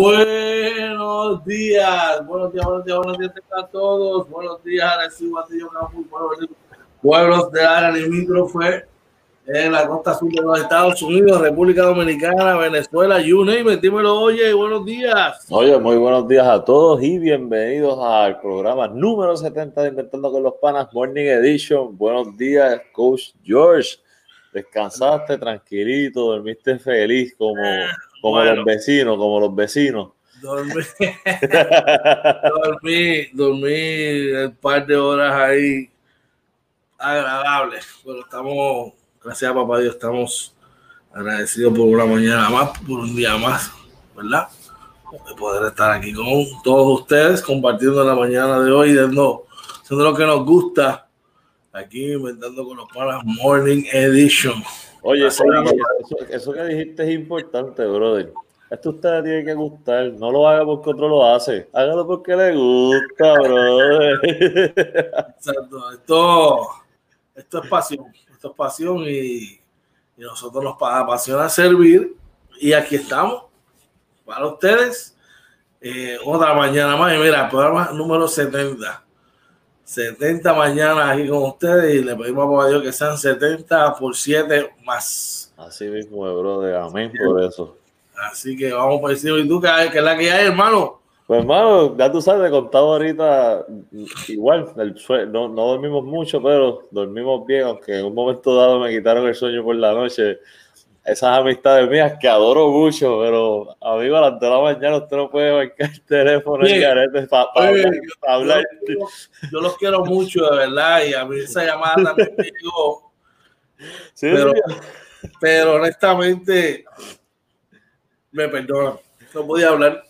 Buenos días, buenos días, buenos días, buenos días a todos. Buenos días, Arecibo, Atillo, Campos, pueblos de área limítrofe en la costa sur de los Estados Unidos, República Dominicana, Venezuela, you name it. Dímelo, oye, buenos días. Oye, muy buenos días a todos y bienvenidos al programa número 70 de Inventando con los Panas Morning Edition. Buenos días, Coach George. Descansaste tranquilito, dormiste feliz como, como Bueno. los vecinos, como los vecinos. Dormí, dormí, dormí un par de horas ahí agradables, pero estamos, gracias a papá Dios, estamos agradecidos por una mañana más, por un día más, ¿verdad? De poder estar aquí con todos ustedes, compartiendo la mañana de hoy, dando, haciendo lo que nos gusta, aquí inventando con los panas Morning Edition. Oye, eso, eso que dijiste es importante, brother. Esto a usted tiene que gustar. No lo haga porque otro lo hace. Hágalo porque le gusta, brother. Exacto. Esto, esto es pasión. Esto es pasión y, y nosotros nos pa- apasiona servir. Y aquí estamos para ustedes. Eh, otra mañana más. Y mira, programa número 70. 70 mañanas aquí con ustedes y le pedimos a Papá Dios que sean 70 por 7 más. Así mismo, es, brother. Amén por eso. Así que vamos por encima. ¿Y tú qué, qué es la que hay, hermano? Pues hermano, ya tú sabes, te contaba ahorita, igual, el sue- no, no dormimos mucho, pero dormimos bien, aunque en un momento dado me quitaron el sueño por la noche. Esas amistades mías que adoro mucho, pero amigo, a las de la mañana usted no puede marcar el teléfono en garete para hablar. pa' hablar. Yo, yo los quiero mucho, de verdad. Y a mí esa llamada también me llegó. Sí, pero- sí. pero honestamente me perdonan. No podía hablar.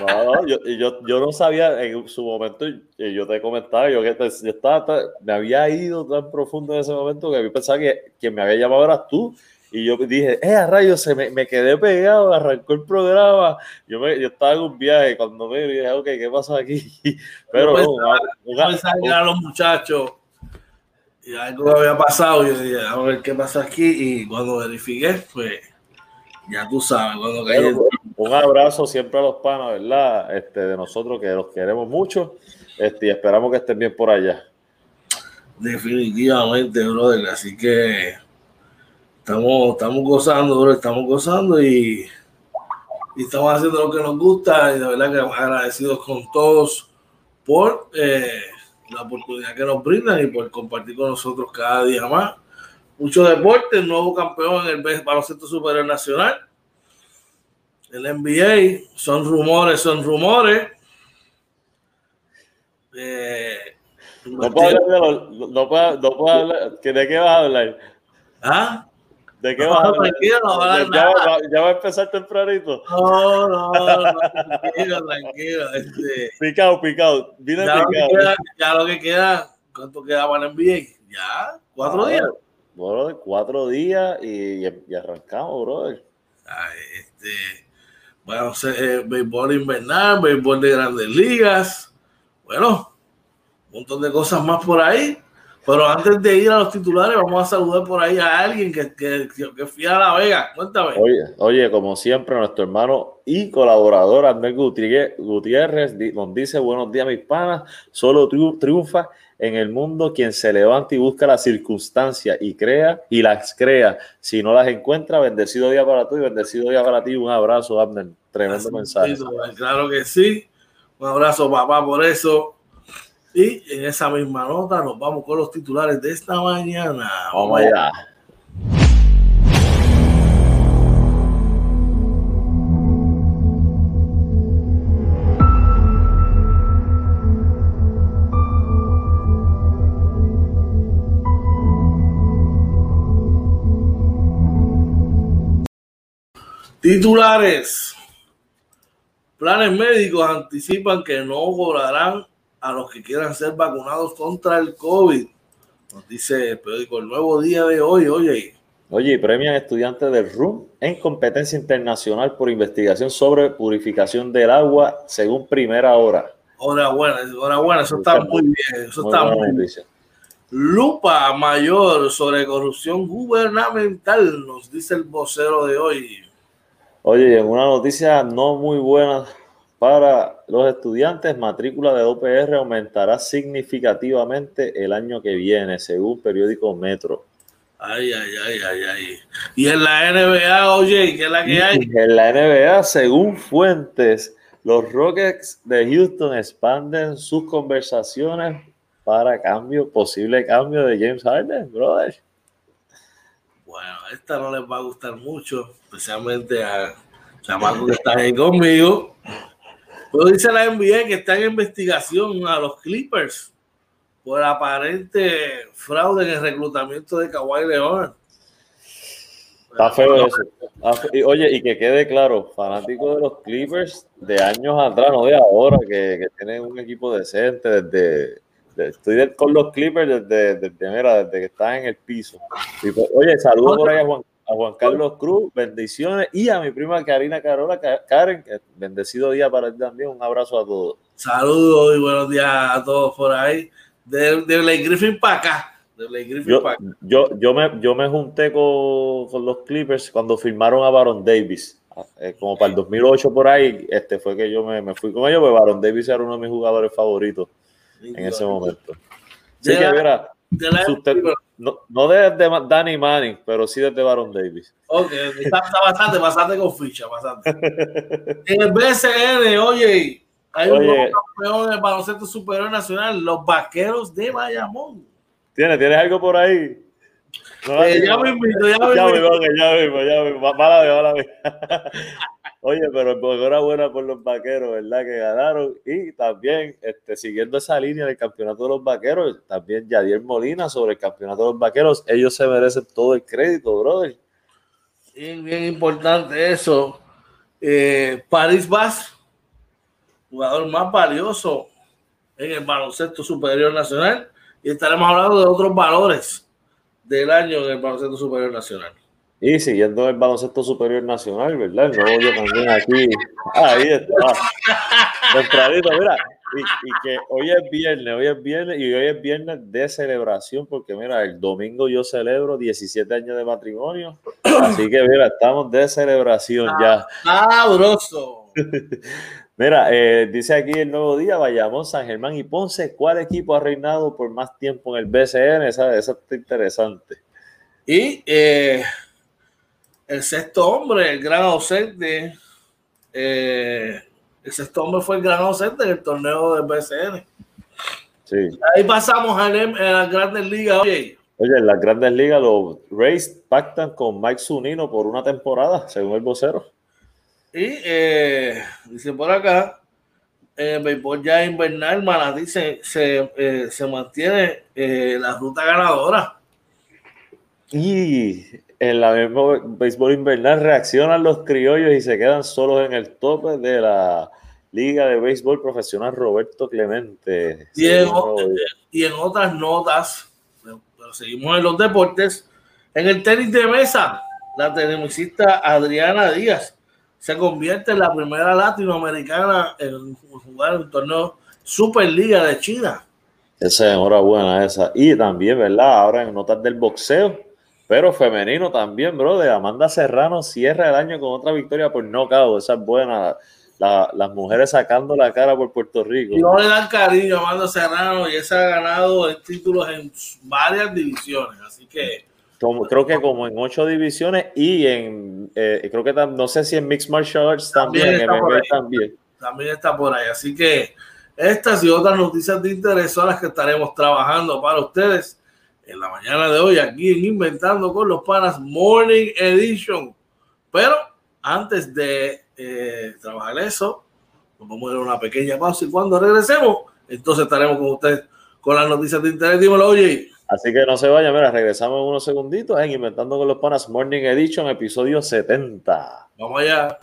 No, no, yo, y yo, yo no sabía en su momento, y yo te comentaba, yo, que te- yo estaba, me había ido tan profundo en ese momento que yo pensaba que quien me había llamado eras tú. Y yo dije, eh, a rayos, se me, me quedé pegado, arrancó el programa. Yo, me, yo estaba en un viaje, cuando me dije, ok, ¿qué pasa aquí? Pero no, pensaba que eran los muchachos y algo había pasado. Y yo dije, a ver qué pasa aquí. Y cuando verifiqué, pues ya tú sabes, cuando caí Bueno, un abrazo siempre a los panas, ¿verdad? Este, de nosotros que los queremos mucho este, y esperamos que estén bien por allá. Definitivamente, brother. Así que estamos, estamos gozando. Estamos gozando y, y estamos haciendo lo que nos gusta. Y de verdad que agradecidos con todos por eh, la oportunidad que nos brindan y por compartir con nosotros cada día más. Mucho deporte, nuevo campeón en el baloncesto superior nacional. El NBA, son rumores, son rumores. Eh, No puedo hablar los- no puedo- no puedo hablar- ¿que ¿De qué vas a hablar? ¿Ah? ¿De qué No, vas a hablar? tranquilo, no va a ya, va, ya va a empezar tempranito. No, no, no, tranquilo, tranquilo. Este, Picado, picado. Vine ya, lo que queda, ya lo que queda, ¿cuánto queda para el NBA? Ya, cuatro Ah, días. Brother, cuatro días y, y arrancamos, brother. Ay, este, bueno, eh, béisbol invernal, béisbol de grandes ligas. Bueno, un montón de cosas más por ahí. Pero antes de ir a los titulares, vamos a saludar por ahí a alguien que, que, que, fui a La Vega. Cuéntame. Oye, oye, como siempre, nuestro hermano y colaborador Andrés Gutiérrez, nos dice: Buenos días, mis panas. Solo triu- triunfa en el mundo quien se levanta y busca las circunstancias y crea y las crea. Si no las encuentra, bendecido día para tú y bendecido día para ti. Un abrazo, Abner. Tremendo mensaje. Claro que sí. Un abrazo, papá, por eso. Y en esa misma nota nos vamos con los titulares de esta mañana. Vamos allá. Titulares. Planes médicos anticipan que no cobrarán a los que quieran ser vacunados contra el COVID. Nos dice el periódico El Nuevo Día de hoy. Oye, Oye, premian estudiantes del RUM en competencia internacional por investigación sobre purificación del agua según primera hora. enhorabuena, enhorabuena. Eso está muy bien. Eso Muy está muy bien. noticia. Lupa mayor sobre corrupción gubernamental, nos dice el vocero de hoy. Oye, en una noticia no muy buena para los estudiantes, matrícula de OPR aumentará significativamente el año que viene, según periódico Metro. Ay, ay, ay, ay, ay. Y en la NBA, oye, ¿qué es la que hay? En la NBA, según fuentes, los Rockets de Houston expanden sus conversaciones para cambio, posible cambio de James Harden, brother. Bueno, esta no les va a gustar mucho, especialmente a chamacos que están ahí conmigo. Pero dice la NBA que está en investigación a los Clippers por aparente fraude en el reclutamiento de Kawhi Leonard. Está feo eso. oye, y que quede claro, fanático de los Clippers de años atrás, no de ahora, que, que tienen un equipo decente desde, estoy con los Clippers desde, desde, que están en el piso. Pues, oye, saludos por ahí a Juan, a Juan, Carlos Cruz, bendiciones, y a mi prima Karina Carola, Karen, bendecido día para ti también, un abrazo a todos. Saludos y buenos días a todos por ahí, de, de Griffin para acá. Yo, yo, yo, me, yo me junté con, con, los Clippers cuando firmaron a Baron Davis, eh, como para el 2008 por ahí, este fue que yo me, me fui con ellos, porque Baron Davis era uno de mis jugadores favoritos en ese momento. Sí, que mira, no, no desde Danny Manning, pero sí desde Baron Davis. Ok, está, bastante, bastante con ficha, bastante. en el BCN, oye, hay un nuevo campeón del baloncesto superior nacional, los vaqueros de Bayamón. ¿Tienes, ¿tienes algo por ahí? Eh, ya me invito, ya me invito. Ya me, ya me, ya me, vez, mala vez. Oye, pero enhorabuena por los vaqueros, ¿verdad? Que ganaron. Y también, este, siguiendo esa línea del campeonato de los vaqueros, también Yadier Molina sobre el campeonato de los vaqueros. Ellos se merecen todo el crédito, brother. Bien, bien importante eso. Eh, París Vaz, jugador más valioso en el baloncesto superior nacional. Y estaremos hablando de otros valores del año en el baloncesto superior nacional. Y siguiendo el baloncesto superior nacional, ¿verdad? El nuevo yo también aquí. Ahí está. Tempranito, mira. Y, y, que hoy es viernes, hoy es viernes y hoy es viernes de celebración, porque mira, el domingo yo celebro 17 años de matrimonio. Así que mira, estamos de celebración ya. ¡Sabroso! Mira, eh, dice aquí el nuevo día, vayamos San Germán y Ponce. ¿Cuál equipo ha reinado por más tiempo en el BCN? Esa, esa está interesante. Y eh, el sexto hombre, el gran ausente, eh, el sexto hombre fue el gran ausente en el torneo del BCN. Sí. Ahí pasamos a las grandes ligas. Oye, Oye, en las grandes ligas los Rays pactan con Mike Zunino por una temporada, según el vocero. Y eh, dice por acá, el béisbol ya invernal, Manatí se, se, eh, se mantiene la ruta ganadora. Y en la misma béisbol invernal reaccionan los criollos y se quedan solos en el tope de la Liga de Béisbol Profesional Roberto Clemente. Y en, otras notas, pero seguimos en los deportes, en el tenis de mesa, la tenisista Adriana Díaz se convierte en la primera latinoamericana en jugar el torneo Superliga de China. Esa es enhorabuena esa. Y también, ¿verdad? Ahora en notas del boxeo, pero femenino también, bro, de Amanda Serrano cierra el año con otra victoria por nocaut. Esa es buena. las mujeres sacando la cara por Puerto Rico. No le dan cariño a Amanda Serrano y esa ha ganado títulos en varias divisiones. Así que. creo que como en ocho divisiones y en. Eh, creo que no sé si en Mixed Martial Arts también. También está, también. también está por ahí. Así que estas y otras noticias de interés son las que estaremos trabajando para ustedes en la mañana de hoy aquí en Inventando con los Panas Morning Edition. Pero antes de eh, trabajar eso, vamos a dar una pequeña pausa y cuando regresemos, entonces estaremos con ustedes con las noticias de internet. Dímelo, oye. Así que no se vaya, mira, regresamos en unos segunditos en Inventando con los Panas Morning Edition, episodio 70. Vamos allá.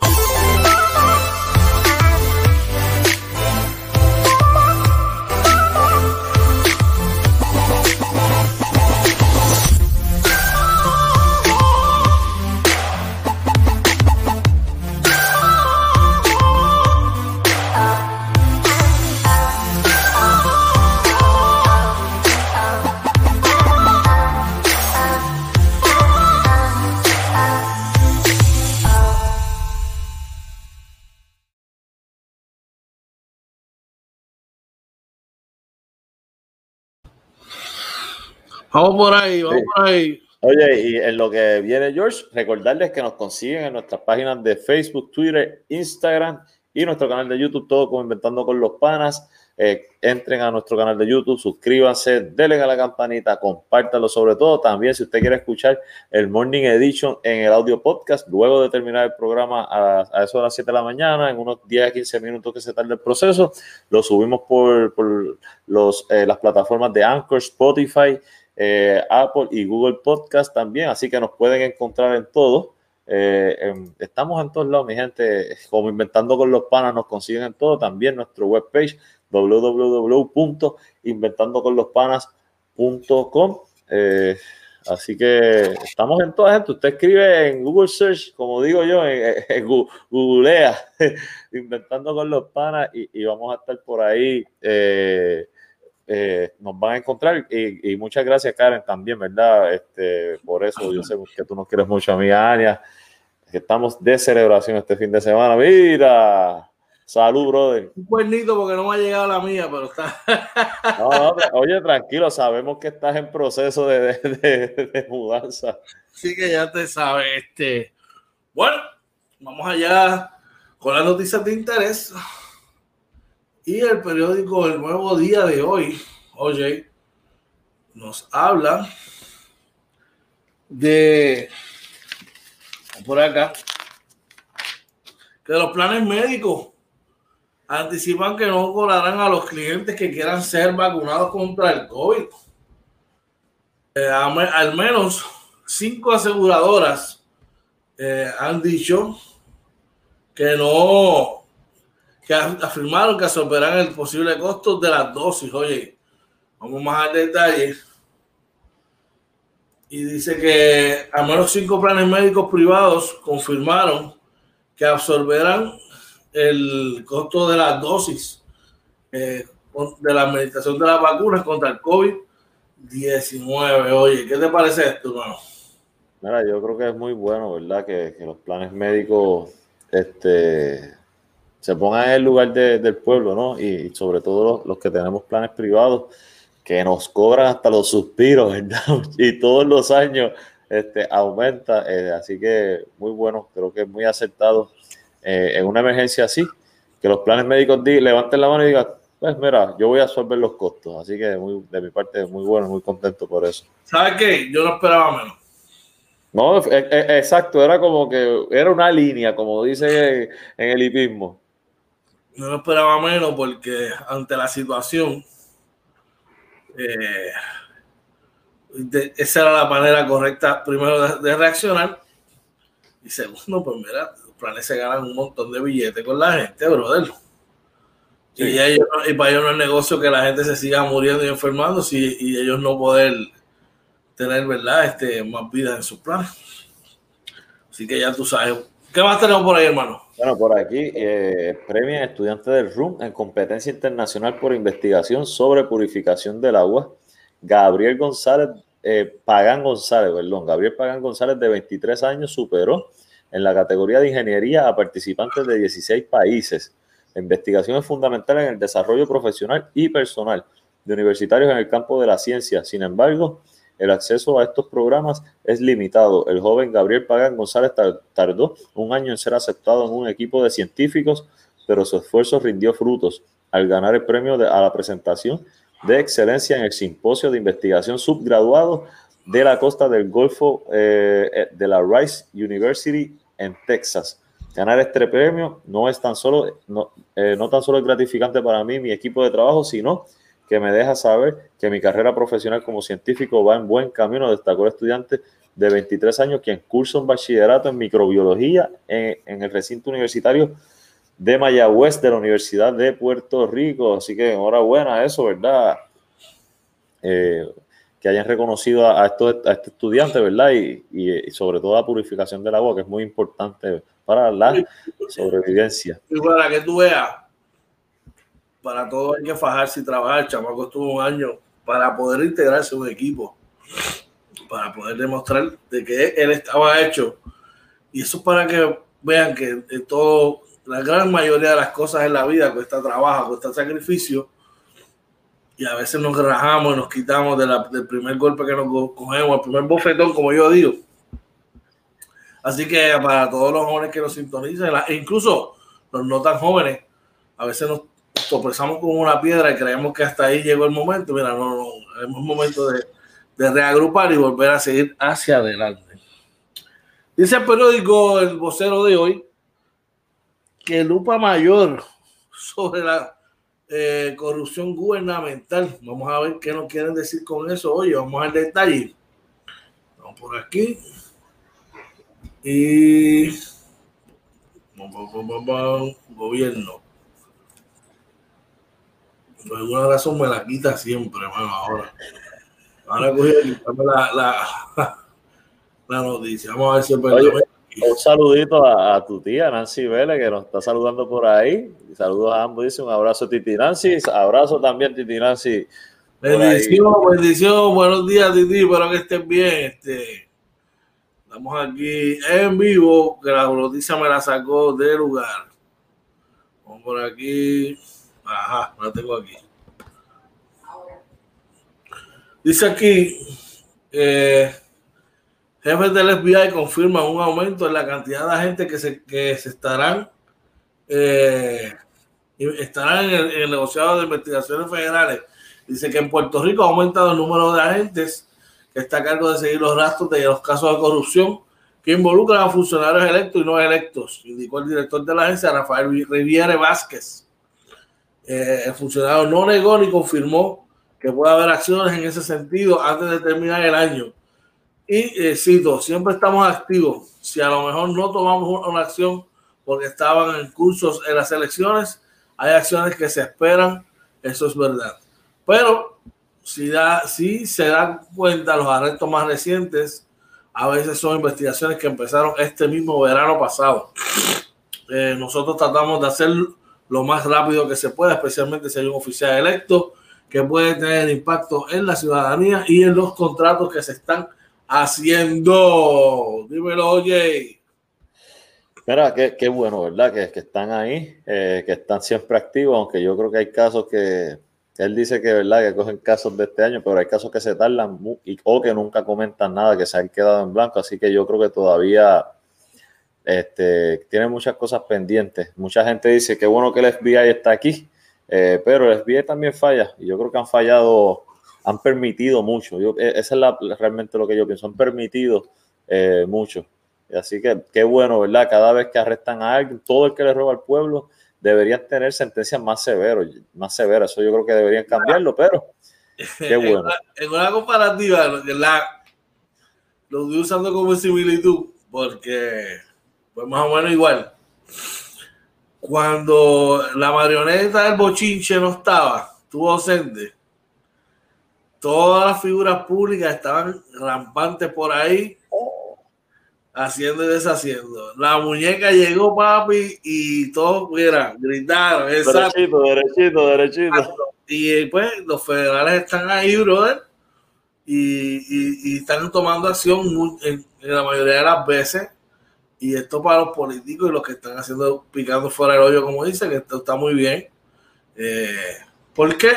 Vamos por ahí, vamos por ahí. Oye, y en lo que viene George, recordarles que nos consiguen en nuestras páginas de Facebook, Twitter, Instagram y nuestro canal de YouTube, todo como Inventando con los Panas. Eh, entren a nuestro canal de YouTube, suscríbanse, denle a la campanita, compártanlo sobre todo. También si usted quiere escuchar el Morning Edition en el audio podcast, luego de terminar el programa a, eso de las 7 de la mañana, en unos 10 a 15 minutos que se tarde el proceso, lo subimos por, por los, eh, las plataformas de Anchor, Spotify, eh, Apple y Google Podcast también, así que nos pueden encontrar en todo. estamos en todos lados, mi gente, como inventando con los panas, nos consiguen en todo, también nuestro webpage www.inventandoconlospanas.com. Eh, así que estamos en toda gente. Usted escribe en Google Search, como digo yo, en, Googlea, inventando con los panas y, vamos a estar por ahí. Eh, eh, nos van a encontrar y, muchas gracias Karen también, ¿verdad? Este, por eso yo sé que tú nos quieres mucho, amiga Ania, que estamos de celebración este fin de semana. Mira, Salud, brother. Un cuernito porque no me ha llegado la mía, pero está. oye, tranquilo, sabemos que estás en proceso de, de, mudanza. Sí, que ya te sabes. Este. Bueno, vamos allá con las noticias de interés. Y el periódico El Nuevo Día de hoy, oye, nos habla de. Por acá. Que los planes médicos anticipan que no cobrarán a los clientes que quieran ser vacunados contra el COVID. Eh, al menos cinco aseguradoras eh, han dicho que no, afirmaron que absorberán el posible costo de las dosis. Oye, vamos más al detalle. Y dice que al menos cinco planes médicos privados confirmaron que absorberán el costo de las dosis eh, de la administración de las vacunas contra el COVID-19. Oye, ¿qué te parece esto, hermano? Mira, yo creo que es muy bueno, ¿verdad? Que, los planes médicos este, se pongan en el lugar del pueblo, ¿no? Y, sobre todo los, que tenemos planes privados, que nos cobran hasta los suspiros, ¿verdad? Y todos los años este, aumenta. Eh, así que muy bueno, creo que es muy acertado eh, en una emergencia así, que los planes médicos levanten la mano y digan, pues mira, yo voy a absorber los costos. Así que muy, de mi parte, muy bueno, muy contento por eso. ¿Sabes qué? Yo no esperaba menos. No, e, e, exacto, era como que era una línea, como dice en el hipismo. No lo esperaba menos porque ante la situación, eh, esa era la manera correcta, primero, de, reaccionar. Y segundo, pues mira, planes se ganan un montón de billetes con la gente, brother. Y, para ellos no es negocio que la gente se siga muriendo y enfermando y ellos no poder tener, ¿verdad? Este, más vida en sus planes. Así que ya tú sabes. ¿Qué más tenemos por ahí, hermano? Bueno, por aquí, eh, premia estudiante del RUM en competencia internacional por investigación sobre purificación del agua. Gabriel González, eh, Pagán González, perdón, Gabriel Pagán González de 23 años superó en la categoría de ingeniería a participantes de 16 países. La investigación es fundamental en el desarrollo profesional y personal de universitarios en el campo de la ciencia. Sin embargo, el acceso a estos programas es limitado. El joven Gabriel Pagán González tardó un año en ser aceptado en un equipo de científicos, pero su esfuerzo rindió frutos al ganar el premio a la presentación de excelencia en el simposio de investigación subgraduado de la costa del Golfo eh, eh, de la Rice University en Texas. Ganar este premio no es tan solo, no, eh, tan solo gratificante para mí, mi equipo de trabajo, sino que me deja saber que mi carrera profesional como científico va en buen camino, destacó el estudiante de 23 años quien cursa un bachillerato en microbiología en, el recinto universitario de Mayagüez de la Universidad de Puerto Rico. Así que enhorabuena eso, ¿verdad? Eh, que hayan reconocido a, estos, a este estudiante, ¿verdad? Y, y, sobre todo la purificación del agua, que es muy importante para la sobrevivencia. Y para que tú veas, para todo hay que fajarse y trabajar. Chamaco estuvo un año para poder integrarse a un equipo, para poder demostrar de que él estaba hecho. Y eso es para que vean que todo, la gran mayoría de las cosas en la vida cuesta trabajo, cuesta sacrificio y a veces nos rajamos y nos quitamos del primer golpe que nos cogemos, el primer bofetón, como yo digo. Así que para todos los jóvenes que nos sintonizan, incluso los no tan jóvenes, a veces nos tropezamos con una piedra y creemos que hasta ahí llegó el momento. Mira, no, no, es momento de, de reagrupar y volver a seguir hacia adelante. Dice el periódico El Vocero de hoy que lupa mayor sobre la eh, corrupción gubernamental. Vamos a ver qué nos quieren decir con eso. Oye, vamos al detalle. Vamos por aquí. Y gobierno. Por alguna razón me la quita siempre, hermano, ahora. Ahora cogí la, la, la, noticia. Vamos a ver si es Un saludito a, tu tía Nancy Vélez que nos está saludando por ahí. Saludos a ambos, dice un abrazo Titi Nancy. Abrazo también Titi Nancy. Bendición, bendición, buenos días Titi, espero que estén bien. Este, estamos aquí en vivo, que la noticia me la sacó del lugar. Vamos por aquí. Ajá, la tengo aquí. Dice aquí, eh, del FBI confirman un aumento en la cantidad de agentes que se, que se estarán, eh, estarán en el, negociado de investigaciones federales. Dice que en Puerto Rico ha aumentado el número de agentes que está a cargo de seguir los rastros de los casos de corrupción que involucran a funcionarios electos y no electos, indicó el director de la agencia, Rafael Riviere Vázquez. Eh, el funcionario no negó ni confirmó que puede haber acciones en ese sentido antes de terminar el año. Y eh, cito, siempre estamos activos. Si a lo mejor no tomamos una acción porque estaban en cursos en las elecciones, hay acciones que se esperan, eso es verdad. Pero si, da, si se dan cuenta los arrestos más recientes, a veces son investigaciones que empezaron este mismo verano pasado. Eh, nosotros tratamos de hacer lo más rápido que se pueda, especialmente si hay un oficial electo que puede tener impacto en la ciudadanía y en los contratos que se están haciendo. Dímelo, oye. Mira, qué, qué bueno, ¿verdad? Que, que están ahí, eh, que están siempre activos, aunque yo creo que hay casos que, él dice que, ¿verdad? Que cogen casos de este año, pero hay casos que se tardan y, o que nunca comentan nada, que se han quedado en blanco, así que yo creo que todavía este, tiene muchas cosas pendientes. Mucha gente dice que bueno que el FBI está aquí, eh, pero el FBI también falla y yo creo que han fallado, han permitido mucho. Yo, e, esa es realmente lo que yo pienso, han permitido eh, mucho. Así que qué bueno, ¿verdad? Cada vez que arrestan a alguien, todo el que le roba al pueblo, deberían tener sentencias más severas, más severas. Eso yo creo que deberían cambiarlo, pero qué bueno. en, una, comparativa, la, lo estoy usando como similitud, porque pues más o menos igual cuando la marioneta del bochinche no estaba, estuvo ausente, todas las figuras públicas estaban rampantes por ahí, haciendo y deshaciendo. La muñeca llegó, papi, y todos, mira, gritaron. Derechito, derechito, derechito. Y pues los federales están ahí, brother, y, están tomando acción en la mayoría de las veces y esto para los políticos y los que están haciendo, picando fuera del hoyo, como dice, que esto está muy bien. Eh, porque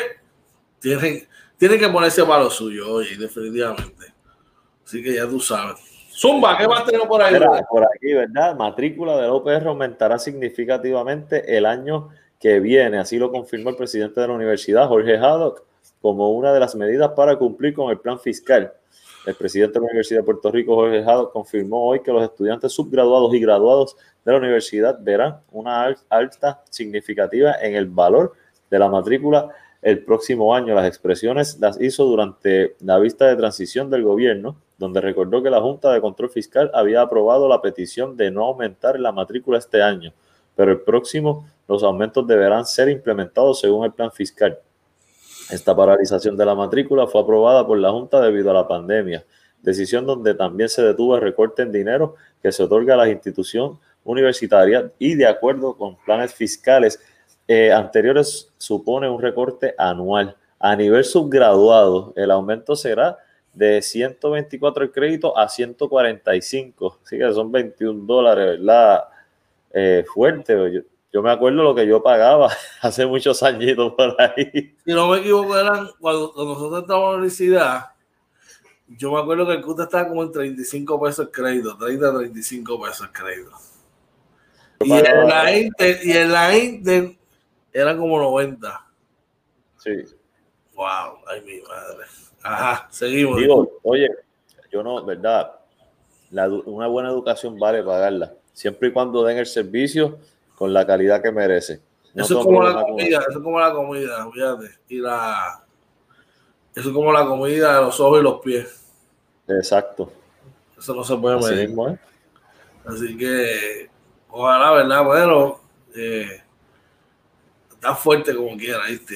tienen, tienen que ponerse para lo suyo, oye, definitivamente. Así que ya tú sabes. Zumba, ¿qué más tenemos por ahí? por aquí, ¿verdad? Matrícula del OPR aumentará significativamente el año que viene. Así lo confirmó el presidente de la universidad, Jorge Haddock, como una de las medidas para cumplir con el plan fiscal. El presidente de la Universidad de Puerto Rico, Jorge Jado, confirmó hoy que los estudiantes subgraduados y graduados de la universidad verán una alta significativa en el valor de la matrícula el próximo año. Las expresiones las hizo durante la vista de transición del gobierno, donde recordó que la Junta de Control Fiscal había aprobado la petición de no aumentar la matrícula este año, pero el próximo los aumentos deberán ser implementados según el plan fiscal. Esta paralización de la matrícula fue aprobada por la Junta debido a la pandemia, decisión donde también se detuvo el recorte en dinero que se otorga a las instituciones universitarias y de acuerdo con planes fiscales eh, anteriores supone un recorte anual. A nivel subgraduado, el aumento será de 124 el crédito a 145, así que son 21 dólares, ¿verdad? Eh, fuerte. Yo, me acuerdo lo que yo pagaba hace muchos añitos por ahí. Si no me equivoco, eran cuando, nosotros estábamos en la universidad, yo me acuerdo que el CUTA estaba como en 35 pesos el crédito, 30, 35 pesos el crédito. Y en, la Inter, y en la Inter era como 90. Sí. Wow, ay mi madre. Ajá, seguimos. Digo, oye, yo no, ¿verdad? una buena educación vale pagarla, siempre y cuando den el servicio con la calidad que merece. eso es como la comida, eso es como la comida, fíjate. Y la, eso es como la comida de los ojos y los pies. Exacto. Eso no se puede medir. Así, que, ojalá, ¿verdad? Bueno, eh, está fuerte como quiera, ¿viste?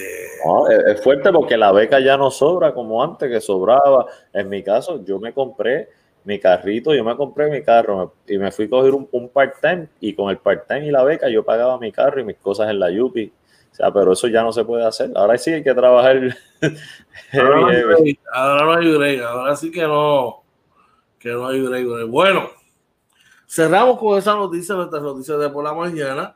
es fuerte porque la beca ya no sobra como antes, que sobraba. En mi caso, yo me compré mi carrito, yo me compré mi carro y me fui a coger un, part-time y con el part-time y la beca yo pagaba mi carro y mis cosas en la Yupi. O sea, pero eso ya no se puede hacer. Ahora sí hay que trabajar. ahora, no hay ahora no hay break, ahora sí que no, que no hay break. Bueno, cerramos con esa noticia, nuestras noticias de por la mañana.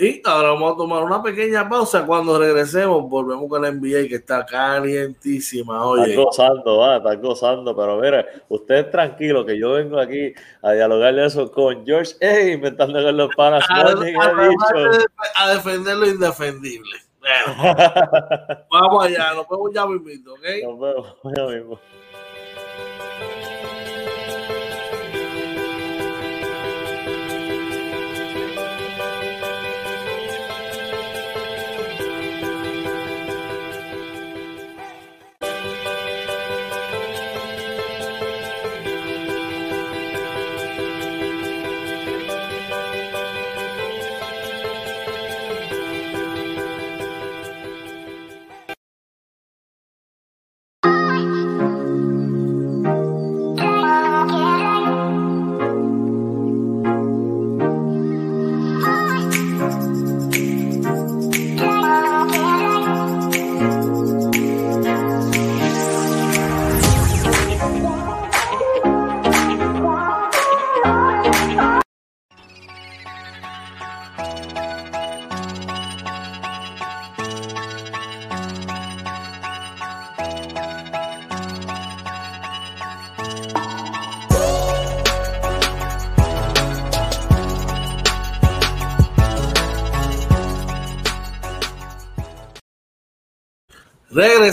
Y ahora vamos a tomar una pequeña pausa. Cuando regresemos, volvemos con la NBA que está calientísima. Oye. Está gozando, va, está gozando. Pero mire, usted tranquilo que yo vengo aquí a dialogar eso con George, hey, inventando con los panas. A, a, defender lo indefendible. vamos allá, nos vemos ya mismo, ¿ok? Nos vemos ya mismo.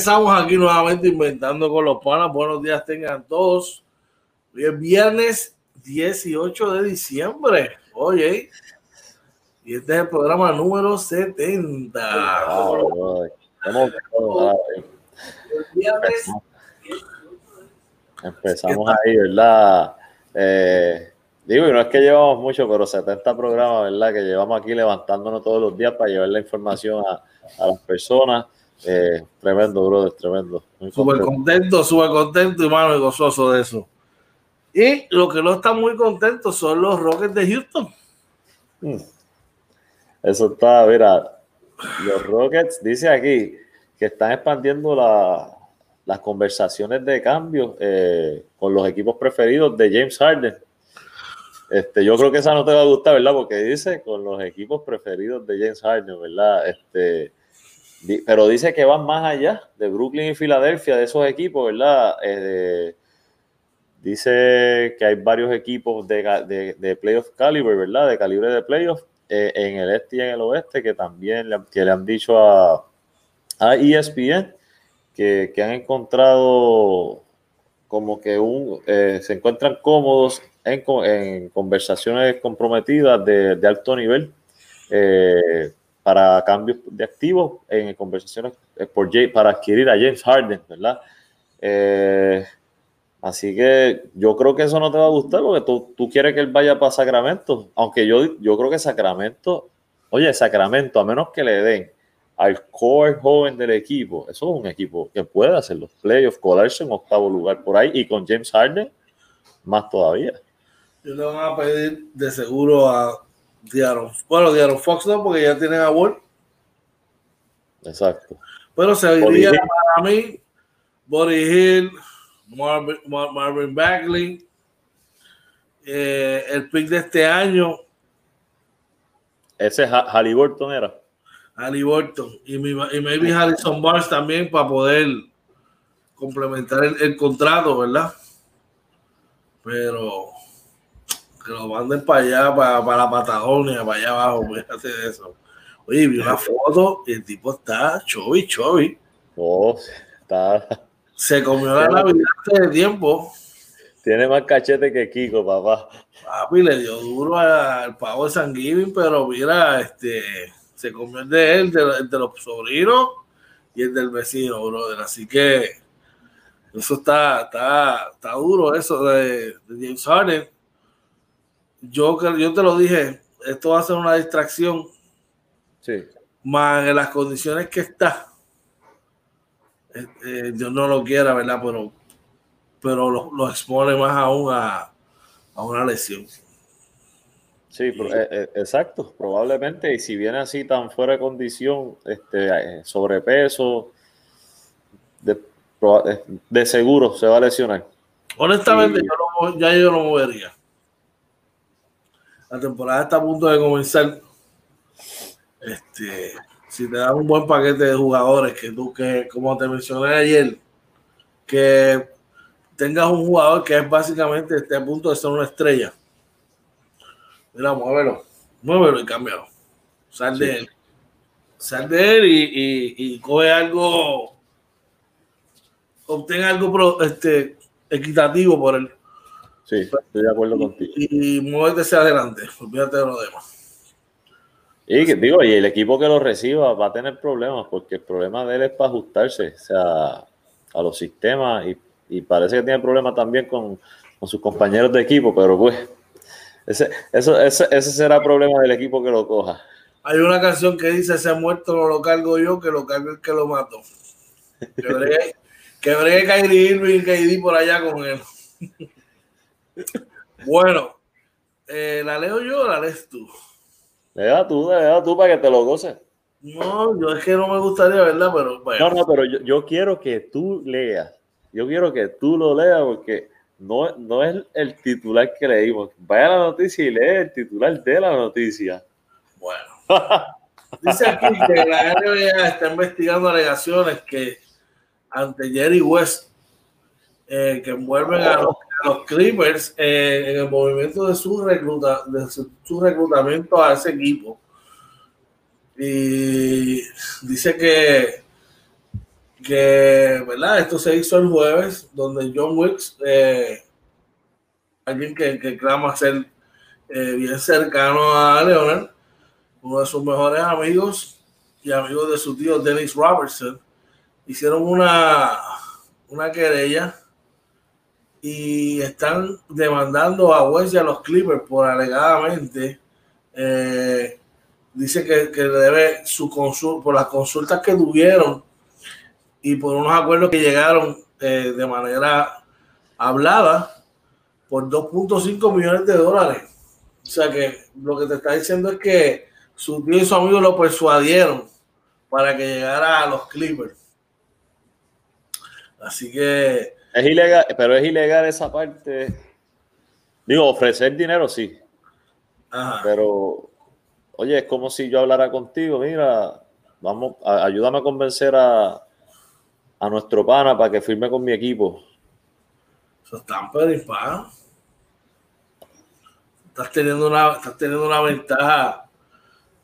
Regresamos aquí nuevamente inventando con los panas. Buenos días tengan todos. Hoy es viernes 18 de diciembre. Oye, y este es el programa número 70. Empezamos ahí, ¿verdad? Eh, digo, y no es que llevamos mucho, pero 70 programas, ¿verdad? Que llevamos aquí levantándonos todos los días para llevar la información a, a las personas. Eh, tremendo, brother, tremendo. Súper contento, súper contento y mano y gozoso de eso. Y lo que no está muy contento son los Rockets de Houston. Hmm. Eso está, mira, los Rockets, dice aquí, que están expandiendo las conversaciones de cambio eh, con los equipos preferidos de James Harden. Este, yo creo que esa no te va a gustar, ¿verdad? Porque dice con los equipos preferidos de James Harden, ¿verdad? Este, pero dice que van más allá de Brooklyn y Filadelfia, de esos equipos, ¿verdad? Eh, dice que hay varios equipos de, de, playoff caliber, ¿verdad? De calibre de playoff eh, en el este y en el oeste que también le, que le han dicho a, a ESPN que, que, han encontrado como que un, eh, se encuentran cómodos en, en conversaciones comprometidas de, de alto nivel. Eh, para cambios de activos en conversaciones eh, por para adquirir a James Harden, ¿verdad? Eh, así que yo creo que eso no te va a gustar porque tú, tú quieres que él vaya para Sacramento, aunque yo, yo creo que Sacramento, oye, Sacramento, a menos que le den al core joven del equipo, eso es un equipo que puede hacer los playoffs, colarse en octavo lugar por ahí y con James Harden, más todavía. Yo le van a pedir de seguro a bueno, Diaron Fox no, porque ya tienen a Ward. Exacto. Pero se diría para mí Body Hill, Marvin, Marvin Bagley, eh, el pick de este año. Ese es Halliburton era. Halliburton. Y, mi, y maybe Harrison Barnes también para poder complementar el, contrato, ¿verdad? Pero que lo manden para allá, para, para la Patagonia, para allá abajo, fíjate de eso. Oye, vi una foto y el tipo está chovi, chovi. Oh, está. Se comió la Navidad de tiempo. Tiene más cachete que Kiko, papá. Papi, le dio duro al pavo de San Giving, pero mira, este, se comió el de él, de, los sobrinos y el del vecino, brother. Así que eso está, está, está duro, eso de, de James Harden. Yo, yo te lo dije, esto va a ser una distracción Sí. Más en las condiciones que está. Eh, eh, Dios no lo quiera, ¿verdad? Pero, pero lo, expone más aún a, una lesión. Sí, eh, exacto, probablemente. Y si viene así tan fuera de condición, este, sobrepeso, de, seguro se va a lesionar. Honestamente, yo ya yo lo movería. La temporada está a punto de comenzar. Este, si te dan un buen paquete de jugadores, que tú, que como te mencioné ayer, que tengas un jugador que es básicamente esté a punto de ser una estrella. Mira, muévelo, muévelo y cámbialo. Sal de él. Sal de él y, y, coge algo, obtén algo este, equitativo por él. Sí, estoy de acuerdo contigo. Y, y muévete hacia adelante, olvídate de lo demás. Y digo, y el equipo que lo reciba va a tener problemas, porque el problema de él es para ajustarse o sea, a los sistemas y, parece que tiene problemas también con, sus compañeros de equipo, pero pues ese, eso, ese, será el problema del equipo que lo coja. Hay una canción que dice, se ha muerto, no lo cargo yo, que lo cargo el que lo mato. Que bregue, que bregue Kyrie Irving y por allá con él. Bueno, eh, ¿la leo yo o la lees tú? Deja tú, deja tú para que te lo goces. No, yo es que no me gustaría, ¿verdad? Pero bueno. No, no, pero yo, quiero que tú leas. Yo quiero que tú lo leas porque no, no es el titular que leímos. Vaya a la noticia y lee el titular de la noticia. Bueno. Dice aquí que la NBA está investigando alegaciones que ante Jerry West eh, que envuelven a los los Clippers eh, en el movimiento de su, recluta, de su, reclutamiento a ese equipo. Y dice que, que ¿verdad? esto se hizo el jueves, donde John Wicks, eh, alguien que, clama ser eh, bien cercano a Leonard, uno de sus mejores amigos y amigos de su tío Dennis Robertson, hicieron una, una querella y están demandando a West y a los Clippers por alegadamente eh, dice que, que, debe su consulta por las consultas que tuvieron y por unos acuerdos que llegaron eh, de manera hablada por 2.5 millones de dólares. O sea que lo que te está diciendo es que su tío y su amigo lo persuadieron para que llegara a los Clippers. Así que es ilegal, pero es ilegal esa parte. Digo, ofrecer dinero sí. Pero, oye, es como si yo hablara contigo, mira, vamos, ayúdame a convencer a, a nuestro pana para que firme con mi equipo. Eso está pa. Estás teniendo una, estás teniendo una ventaja,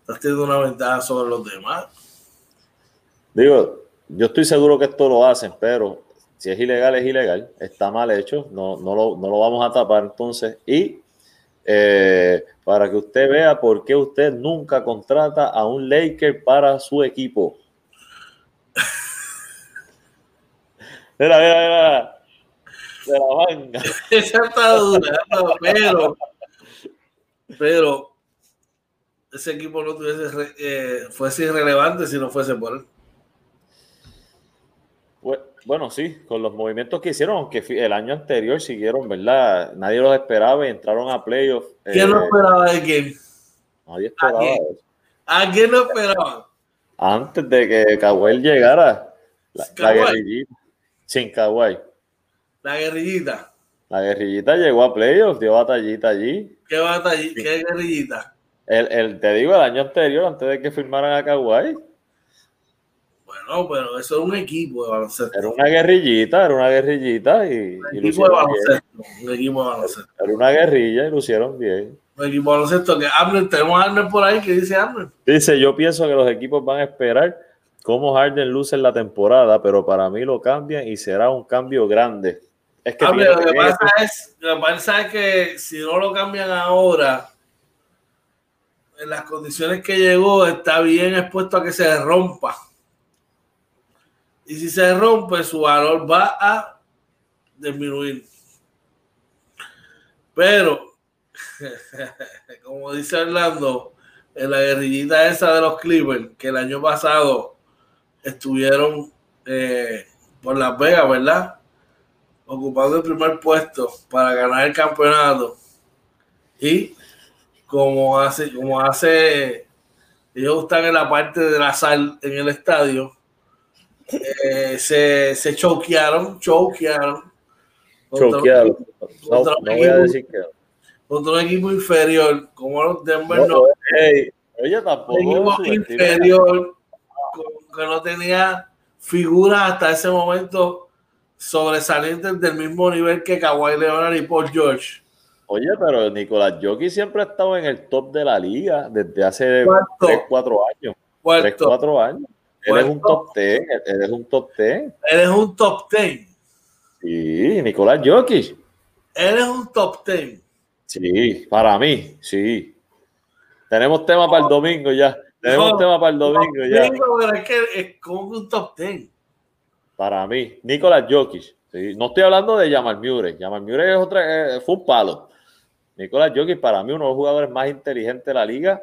estás teniendo una ventaja sobre los demás. Digo, yo estoy seguro que esto lo hacen, pero si es ilegal, es ilegal, está mal hecho, no, no, lo, no lo vamos a tapar entonces. Y eh, para que usted vea por qué usted nunca contrata a un Laker para su equipo. mira, mira, mira. De la manga. Esa está dura, pero, pero ese equipo no tuviese, eh, fuese irrelevante si no fuese por él. Bueno, sí, con los movimientos que hicieron, aunque el año anterior siguieron, ¿verdad? Nadie los esperaba y entraron a playoffs. ¿Quién no eh, esperaba de quién? Nadie esperaba. ¿A quién, ¿A quién no esperaba? Antes de que Kawhi llegara, la, guerrillita. Sin Kawhi. La guerrillita. La guerrillita llegó a playoffs, dio batallita allí. ¿Qué batallita? ¿Qué guerrillita? El, el, te digo, el año anterior, antes de que firmaran a Kawhi. Bueno, pero eso es un equipo de baloncesto. Era una guerrillita, era una guerrillita y. Un y equipo de baloncesto. Un equipo de baloncesto. Era una guerrilla y lo hicieron bien. Un equipo de baloncesto que Abner, tenemos a Abner por ahí que dice Abner. Dice, yo pienso que los equipos van a esperar cómo Harden luce en la temporada, pero para mí lo cambian y será un cambio grande. Es que, Abner, lo que pasa es, lo que pasa es que si no lo cambian ahora, en las condiciones que llegó, está bien expuesto a que se rompa. Y si se rompe, su valor va a disminuir. Pero, como dice Orlando, en la guerrillita esa de los Clippers, que el año pasado estuvieron eh, por Las Vegas, ¿verdad? Ocupando el primer puesto para ganar el campeonato. Y como hace, como hace, ellos están en la parte de la sal en el estadio, eh, se, se choquearon, choquearon. contra- choqueado. No, contra no un voy a equipo- decir que. contra un equipo inferior, como los Denver No, oye, tampoco. un equipo inferior que no tenía figuras hasta ese momento sobresalientes del mismo nivel que Kawhi Leonard y Paul George. Oye, pero Nicolás Jockey siempre ha estado en el top de la liga desde hace Cuarto. 3, 4 años. 3, Cuarto, 4 años. Él es un top 10. Él es un top 10. él es un top 10. Sí, Nicolás Jokic. Él es un top 10. Sí, para mí, sí. Tenemos tema para el domingo ya. Tenemos No, tema para el domingo ya. Digo, pero es que es como un top 10. Para mí, Nicolás Jokic. Sí. No estoy hablando de Jamal Murray. Jamal Murray es otra, eh, fue un palo. Nicolás Jokic, para mí, uno de los jugadores más inteligentes de la liga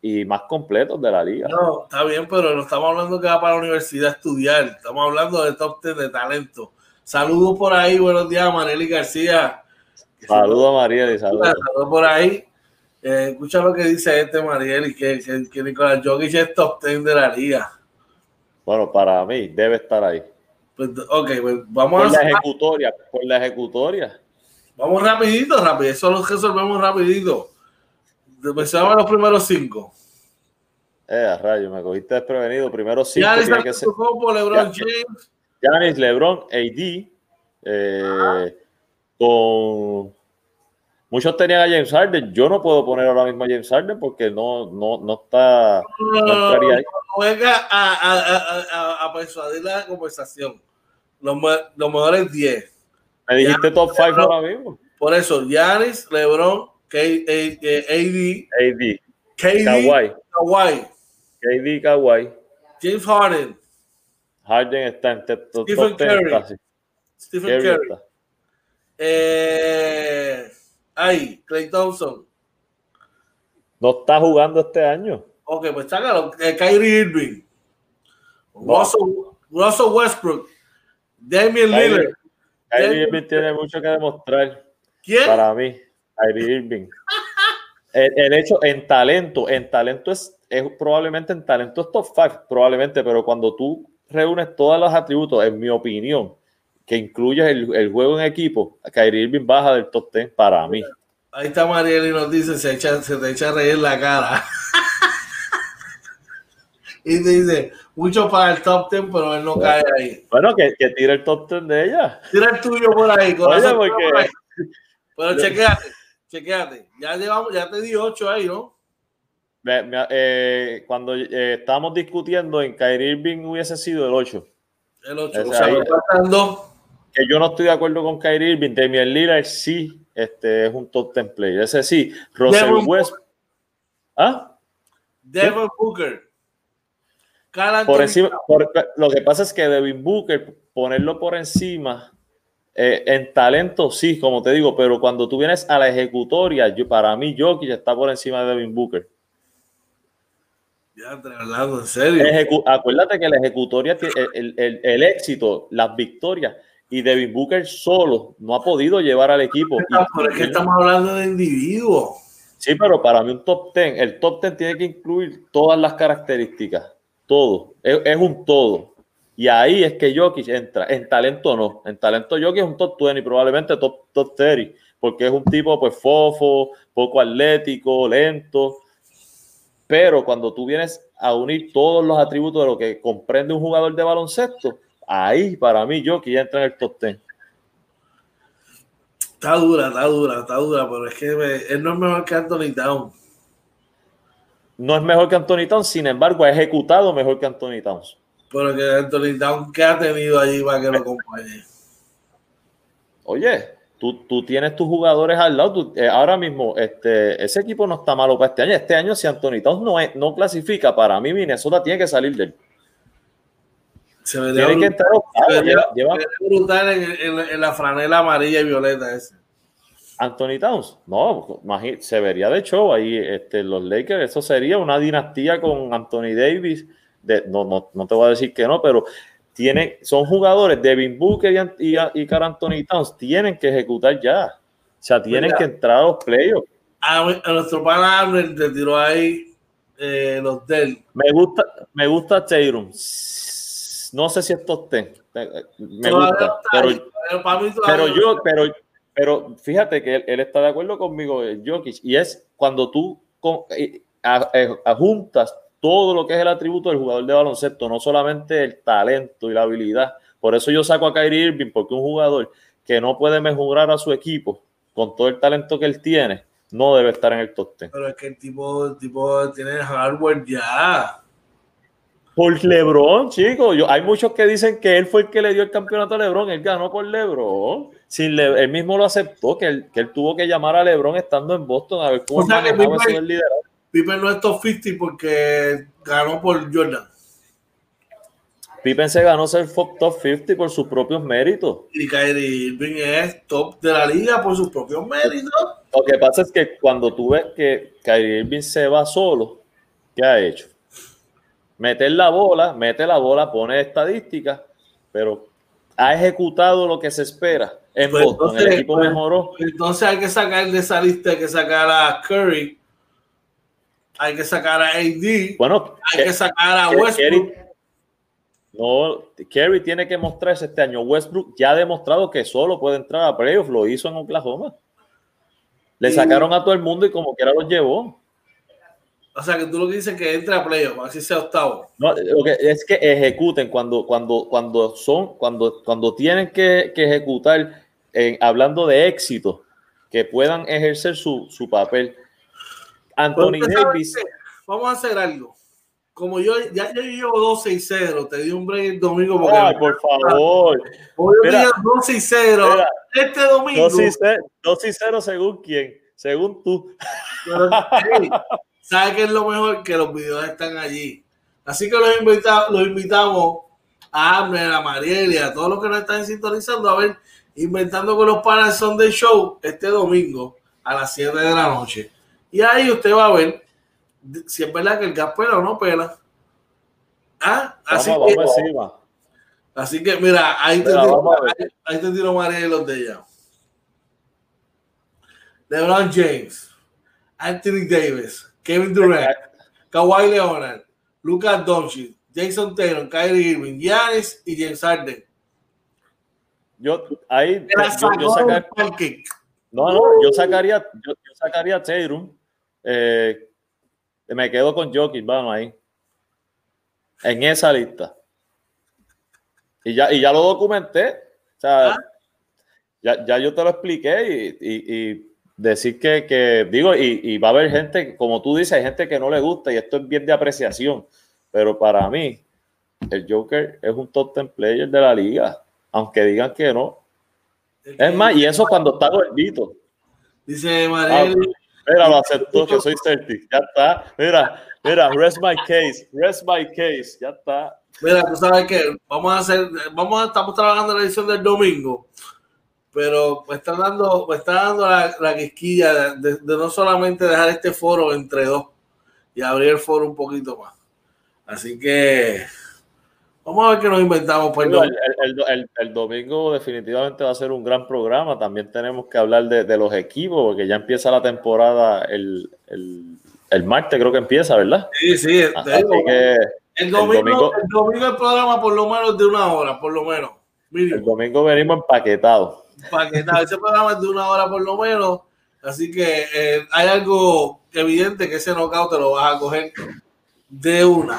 y más completos de la liga. No, está bien, pero no estamos hablando que va para la universidad a estudiar. Estamos hablando de top 10 de talento. Saludos por ahí, buenos días, Maneli García. Saludos a Mariel y saludos. Saludos por ahí. Eh, escucha lo que dice este Mariel y que, que, que Nicolás Jokic es top 10 de la liga. Bueno, para mí, debe estar ahí. Pues, ok, pues vamos Por la ejecutoria, por la ejecutoria. vamos rapidito, rápido. Eso lo resolvemos rapidito. Empezamos los primeros cinco. Eh, a rayo, me cogiste desprevenido. Primero cinco Ya tiene que ser LeBron. James. Giannis, LeBron, AD. eh, con muchos tenían a James Harden. Yo no puedo poner ahora mismo a James Harden porque no, no, no está. No, No ahí. venga a, a, a, a, persuadir la conversación. Los, los mejores 10. Me dijiste top 5 no. ahora mismo. Por eso, Giannis, LeBron, K, AD, AD, KD, Kawhi, Kawhi, KD, Kawhi. James Harden, Harden está en top Stephen 10 Curry. casi. Stephen Curry. Eh, ahí, Clay Thompson. No está jugando este año. Ok, pues sácalo. Eh, Kyrie Irving. Russell, Russell Westbrook. Damian Kyrie- Lillard. Kyrie Irving tiene mucho que demostrar. ¿Quién? para mí, Kyrie Irving. El, el hecho, en talento, en talento es, es probablemente en talento es top 5, probablemente, pero cuando tú reúnes todos los atributos, en mi opinión, que incluyes el, el juego en equipo, Kyrie Irving baja del top 10 para mí. Ahí está Mariel y nos dice, se, echa, se te echa a reír la cara. y te dice, mucho para el top 10, pero él no cae ahí. Bueno, que, que tire el top 10 de ella. Tira el tuyo por ahí, Oye, corazón, porque- por ahí. Pero chequéate, chequéate. Ya llevamos, ya te di 8 ahí, ¿no? Me- me- eh, cuando eh, estábamos discutiendo en Kyrie Irving hubiese sido el 8. El 8. Ese O sea, ahí. que yo no estoy de acuerdo con Kyrie Irving. Damian Lillard sí este, es un top 10 player. Ese sí. Russell West. ¿Ah? Devin Booker. Carl Por encima, por- lo que pasa es que Devin Booker, ponerlo por encima, eh, en talento sí, como te digo, pero cuando tú vienes a la ejecutoria, yo, para mí Jokic está por encima de Devin Booker. Ya te hablando en serio. Ejecu- acuérdate que la ejecutoria, tiene- el, el- el- éxito, las victorias, y Devin Booker solo no ha podido llevar al equipo. Pero es que estamos hablando de individuos. Sí, pero para mí un top 10, el top 10 tiene que incluir todas las características, todo, es, es un todo. Y ahí es que Jokic entra, en talento no, en talento Jokic es un top 20, probablemente top, top 30, porque es un tipo pues fofo, poco atlético, lento, Pero cuando tú vienes a unir todos los atributos de lo que comprende un jugador de baloncesto, ahí para mí ya entra en el top 10. Está dura, está dura, está dura, pero es que él no es mejor que Anthony Towns. No es mejor que Anthony Towns, sin embargo, ha ejecutado mejor que Anthony Towns. Pero que Anthony Towns, ¿qué ha tenido allí para que lo acompañe? Oye, tú, tú, tienes tus jugadores al lado. Eh, ahora mismo, este, ese equipo no está malo para este año. Este año, si Anthony Towns no, no clasifica, para mí Minnesota tiene que salir de él. Se tiene que entrar lleva, brutal en, en, la franela amarilla y violeta ese. Anthony Towns, no, se vería de show ahí este, los Lakers. Eso sería una dinastía con Anthony Davis. De, no, no, no te voy a decir que no, pero tiene, son jugadores, Devin Booker y, y, Carl Anthony Towns, tienen que ejecutar ya. O sea, tienen que entrar a los playoffs. A, nuestro pana te tiró ahí eh, los del. Me gusta, me gusta Tatum. No sé si esto esté. Me gusta. Pero, pero, yo, pero, pero fíjate que él, está de acuerdo conmigo, eh, Jokic, y es cuando tú eh, juntas todo lo que es el atributo del jugador de baloncesto, no solamente el talento y la habilidad. Por eso yo saco a Kyrie Irving, porque un jugador que no puede mejorar a su equipo con todo el talento que él tiene, no debe estar en el top 10. Pero es que el tipo, el tipo tiene hardware ya. Por LeBron, chicos. hay muchos que dicen que él fue el que le dio el campeonato a LeBron. Él ganó por LeBron. Sin él mismo lo aceptó, que él, que él tuvo que llamar a LeBron estando en Boston a ver cómo o manejaba eso liderazgo. Pippen no es top 50 porque ganó por Jordan. Pippen se ganó ser top 50 por sus propios méritos. Y Kyrie Irving es top de la liga por sus propios méritos. Lo que pasa es que cuando tú ves que Kyrie Irving se va solo, ¿qué ha hecho? Meter la bola, mete la bola, pone estadísticas, pero ha ejecutado lo que se espera. En pues Boston, el equipo pues, mejoró. Entonces hay que sacar de esa lista, hay que sacar a Curry, hay que sacar a AD, bueno, hay que sacar a Westbrook. no, Kerry tiene que mostrarse este año. Westbrook ya ha demostrado que solo puede entrar a playoffs, lo hizo en Oklahoma. Le sacaron a todo el mundo y como quiera los llevó. O sea, que tú lo que dices que entre a playoffs, así sea octavo. No, lo que es que ejecuten cuando, cuando, cuando son, cuando, cuando tienen que, ejecutar, hablando de éxito, que puedan ejercer su, su papel Anthony Davis. Vamos a hacer algo. Como yo ya yo llevo 12 y 0, te di un break el domingo. Porque Ay, por favor. Hoy yo 12 y 0. este domingo. 12 y 0 según quién? Según tú. ¿Sabes qué es lo mejor? Que los videos están allí. Así que los, invitamos, los invitamos a Amner, a Mariel y a todos los que nos están sintonizando a ver Inventando con los panas Sunday Show este domingo a las 7 de la noche. Y ahí usted va a ver si es verdad que el gas pela o no pela. Ah, así que, así que mira, ahí te, tiro, ahí, te tiro los de ella. LeBron James, Anthony Davis, Kevin Durant, Kawhi Leonard, Lucas Doncic, Jason Taylor, Kyrie Irving, Giannis y James Harden. Yo ahí yo, yo sacar, no, no, yo sacaría yo, yo sacaría Taylor eh, me quedo con Jokic, vamos ahí. En esa lista. Y ya, y ya lo documenté. O sea, ah. ya, ya, yo te lo expliqué y, decir que, digo, y, va a haber gente, como tú dices, hay gente que no le gusta y esto es bien de apreciación. Pero para mí, el Joker es un top 10 player de la liga, aunque digan que no. Es más, y eso cuando está gordito. Dice María Mira, lo aceptó que soy Celtic. Ya está. Mira, mira, rest my case. Rest my case. Ya está. Mira, tú sabes que vamos a hacer, vamos a, estamos trabajando en la edición del domingo, pero me está dando, me está dando la, la quisquilla de, no solamente dejar este foro entre dos y abrir el foro un poquito más. Así que Vamos a ver qué nos inventamos. Pues, el, domingo definitivamente va a ser un gran programa. También tenemos que hablar de, los equipos, porque ya empieza la temporada el, martes, creo que empieza, ¿verdad? Sí, sí. el, domingo, el, domingo, el programa por lo menos de una hora, por lo menos. El domingo venimos empaquetados. Empaquetados. Ese programa es de una hora por lo menos. Así que eh, hay algo evidente que ese knockout te lo vas a coger de una.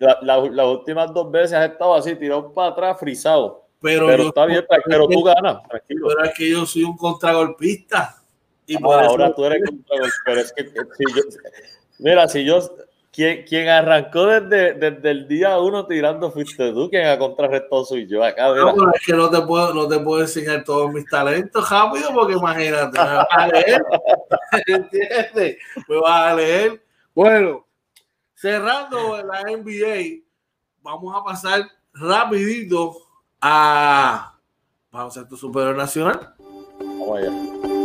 Las últimas dos veces has estado así, tirado para atrás, frisado. Pero, está bien, pero tú ganas, tranquilo. Pero es que yo soy un contragolpista. Y ah, ahora tú eres contragolpista. Pero es que si yo, mira, si yo quien, quien arrancó desde, desde, el día uno tirando fuiste tú, quien ha contrarrestado soy yo acá. No, pero es que no te, puedo, no te puedo enseñar todos mis talentos rápido, porque imagínate, me vas a leer. ¿Entiendes? Me vas a leer. Bueno, cerrando la NBA, vamos a pasar rapidito a tu superior nacional. Vamos allá.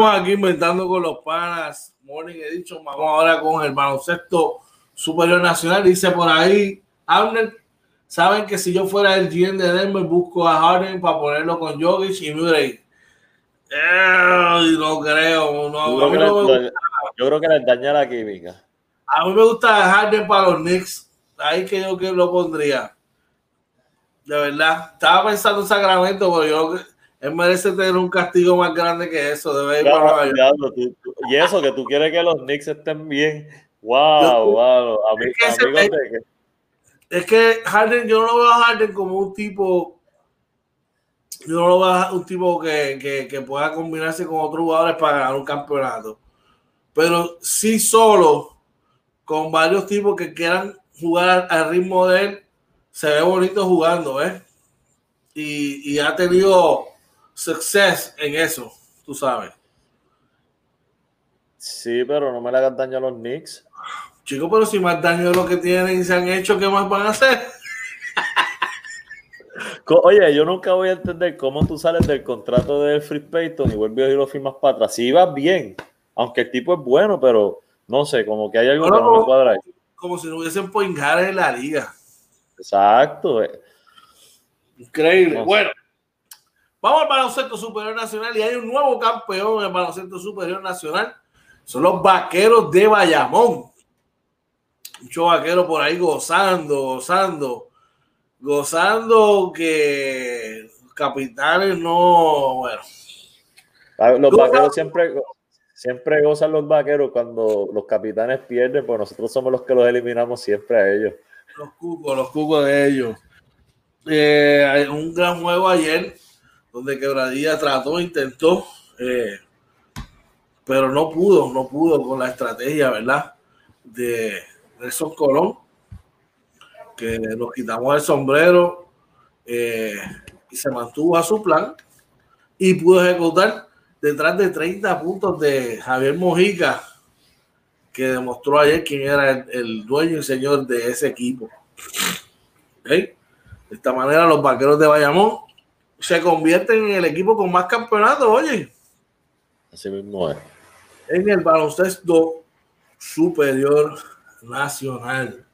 Aquí inventando con los panas. Morning Edition. Vamos ahora con el baloncesto superior nacional. Dice por ahí, Abner, saben que si yo fuera el GM de Denver, busco a Harden para ponerlo con Jokic y Murray. no creo. yo, creo que les daña la química. A mí me gusta Harden para los Knicks. Ahí que yo que lo pondría. De verdad. Estaba pensando en Sacramento, pero yo creo que él merece tener un castigo más grande que eso. Debe y eso, que tú quieres que los Knicks estén bien. Wow, wow. es, que Harden, yo no lo veo a Harden como un tipo. Yo no lo veo a un tipo que, que pueda combinarse con otros jugadores para ganar un campeonato. Pero sí solo, con varios tipos que quieran jugar al ritmo de él, se ve bonito jugando, ¿eh? Y, y ha tenido success en eso, tú sabes. Sí, pero no me le hagan daño a los Knicks. Chicos, pero si más daño de lo que tienen y se han hecho, ¿qué más van a hacer? Oye, yo nunca voy a entender cómo tú sales del contrato de Free Payton y vuelves y lo firmas para atrás. Si ibas bien, aunque el tipo es bueno, pero no sé, como que hay algo que no me cuadra ahí. Como si no hubiesen poingares en la liga. Exacto. Eh. Increíble. Bueno, Vamos al baloncesto superior nacional y hay un nuevo campeón en el baloncesto superior nacional. Son los vaqueros de Bayamón. Muchos vaqueros por ahí gozando, gozando, gozando que los capitanes no, bueno. Los vaqueros siempre, siempre gozan los vaqueros cuando los capitanes pierden, pues nosotros somos los que los eliminamos siempre a ellos. Los cucos, los cucos de ellos. Eh, un gran juego ayer donde Quebradilla trató, intentó, eh, pero no pudo, no pudo con la estrategia, ¿verdad? De Nelson Colón, que nos quitamos el sombrero eh, y se mantuvo a su plan y pudo ejecutar detrás de 30 puntos de Javier Mojica, que demostró ayer quién era el, dueño y señor de ese equipo. De esta manera, los vaqueros de Bayamón se convierten en el equipo con más campeonatos, oye. Así mismo es. En el baloncesto superior nacional.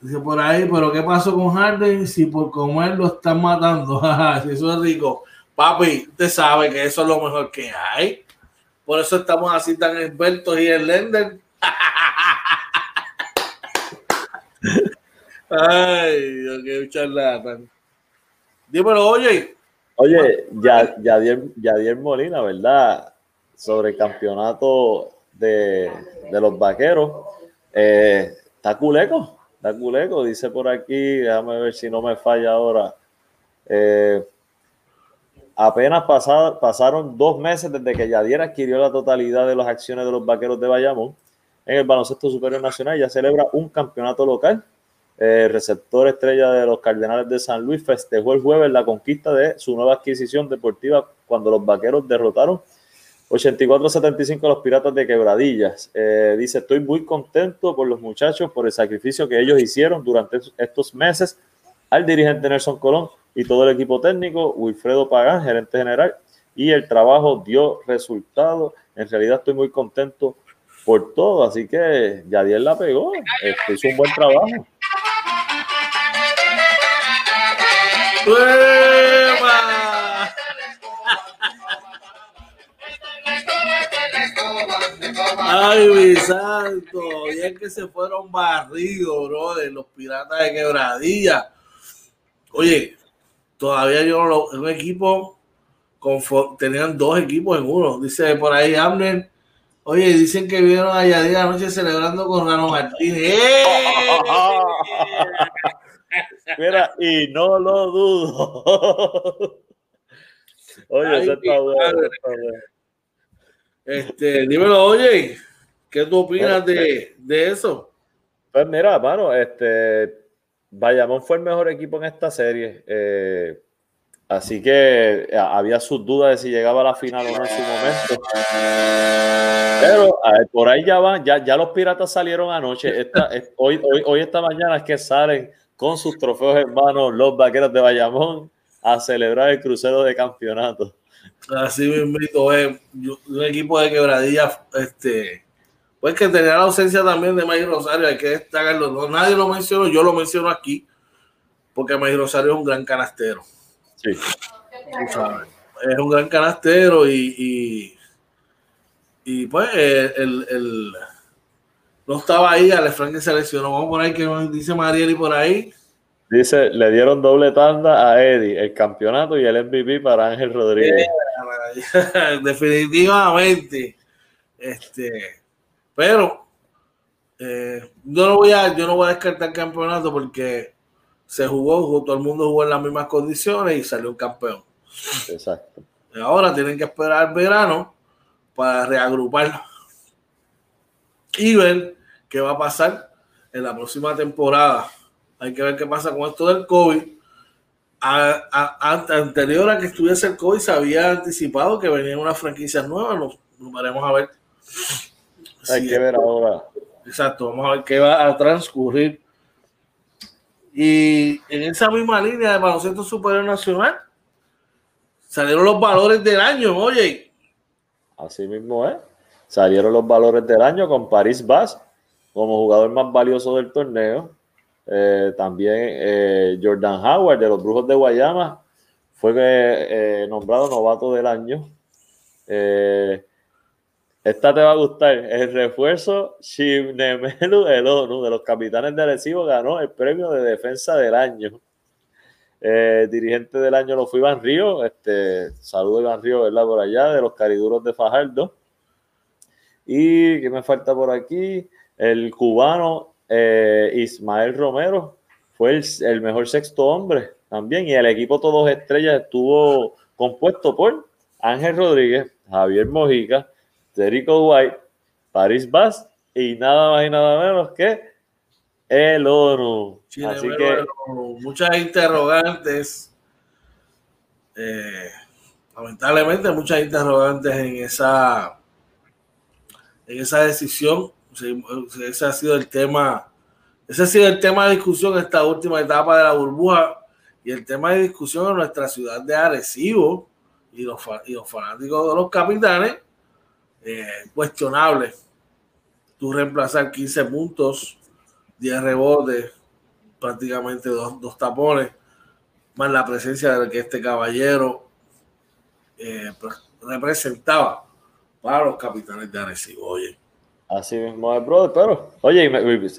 Dice por ahí, pero ¿qué pasó con Harden si por comer lo están matando? si eso es rico. Papi, usted sabe que eso es lo mejor que hay. Por eso estamos así tan expertos y en Lender. Ay, Dios, qué charlatán. Dímelo, oye. Oye, ya, Yadier, Molina, ¿verdad? Sobre el campeonato de, los vaqueros. Eh, está culeco, está culeco, dice por aquí, déjame ver si no me falla ahora. Eh, apenas pasaron dos meses desde que Yadier adquirió la totalidad de las acciones de los vaqueros de Bayamón. en el baloncesto superior nacional, ya celebra un campeonato local. El receptor estrella de los Cardenales de San Luis festejó el jueves la conquista de su nueva adquisición deportiva cuando los vaqueros derrotaron 84-75 a los Piratas de Quebradillas. Eh, dice, estoy muy contento por los muchachos, por el sacrificio que ellos hicieron durante estos meses al dirigente Nelson Colón y todo el equipo técnico, Wilfredo Pagán, gerente general, y el trabajo dio resultado. En realidad estoy muy contento por todo, así que Yadiel la pegó, este, hizo un buen trabajo. Ay, mi santo, es que se fueron barridos, bro, de los piratas de quebradilla. Oye, todavía yo no lo, un equipo, tenían dos equipos en uno. Dice por ahí Amner, oye, dicen que vieron a Yadir anoche celebrando con Rano Martínez. ¡Eh! Mira, y no lo dudo. Oye, eso está bueno. Este, dímelo, oye, ¿qué tú opinas de, de, eso? Pues mira, mano, este, Bayamón fue el mejor equipo en esta serie. Eh, así que eh, había sus dudas de si llegaba a la final o no en su momento. Pero por ahí ya van, ya, ya los piratas salieron anoche. Esta, hoy, hoy, hoy, esta mañana es que salen con sus trofeos en mano los vaqueros de Bayamón a celebrar el crucero de campeonato. Así mismo, es un equipo de quebradillas, este, pues que tenía la ausencia también de May Rosario, hay que destacarlo. No, nadie lo mencionó, yo lo menciono aquí, porque May Rosario es un gran canastero. Sí. Es un gran canastero y, y, pues el, el, no estaba ahí, Alefran que se lesionó. Vamos por ahí que dice Marieli por ahí. Dice, le dieron doble tanda a Eddie, el campeonato y el MVP para Ángel Rodríguez. Definitivamente. Este, pero eh, yo no voy a, yo no voy a descartar el campeonato porque se jugó, todo el mundo jugó en las mismas condiciones y salió un campeón. Exacto. ahora tienen que esperar el verano para reagrupar y ver qué va a pasar en la próxima temporada hay que ver qué pasa con esto del COVID. anterior a que estuviese el COVID, se había anticipado que venían unas franquicias nuevas. Nos, veremos a ver. Hay que ver ahora. Exacto, vamos a ver qué va a transcurrir. Y en esa misma línea de baloncesto superior nacional, salieron los valores del año, oye. Así mismo es. Salieron los valores del año con Paris Bass como jugador más valioso del torneo. Eh, también eh, Jordan Howard de los Brujos de Guayama fue eh, nombrado novato del año. esta te va a gustar. El refuerzo Shimnemelu Elonu de los capitanes de Arecibo ganó el premio de defensa del año. dirigente del año lo fue Iván Río. Este, saludo Iván Río, ¿verdad? Por allá, de los cariduros de Fajardo. Y ¿qué me falta por aquí? El cubano eh, Ismael Romero fue el, mejor sexto hombre también. Y el equipo Todos Estrellas estuvo compuesto por Ángel Rodríguez, Javier Mojica, Jericho White, Paris Bass y nada más y nada menos que el ONU. Así que muchas interrogantes. Eh, lamentablemente muchas interrogantes en esa en esa decisión ese ha sido el tema, ese ha sido el tema de discusión en esta última etapa de la burbuja y el tema de discusión en nuestra ciudad de Arecibo y los, fanáticos de los capitanes, eh, cuestionable. Tú reemplazar 15 puntos, 10 rebotes, prácticamente dos, tapones, más la presencia de que este caballero eh, pues, representaba para los capitanes de Arecibo. Oye, Así mismo es, brother. Pero, oye,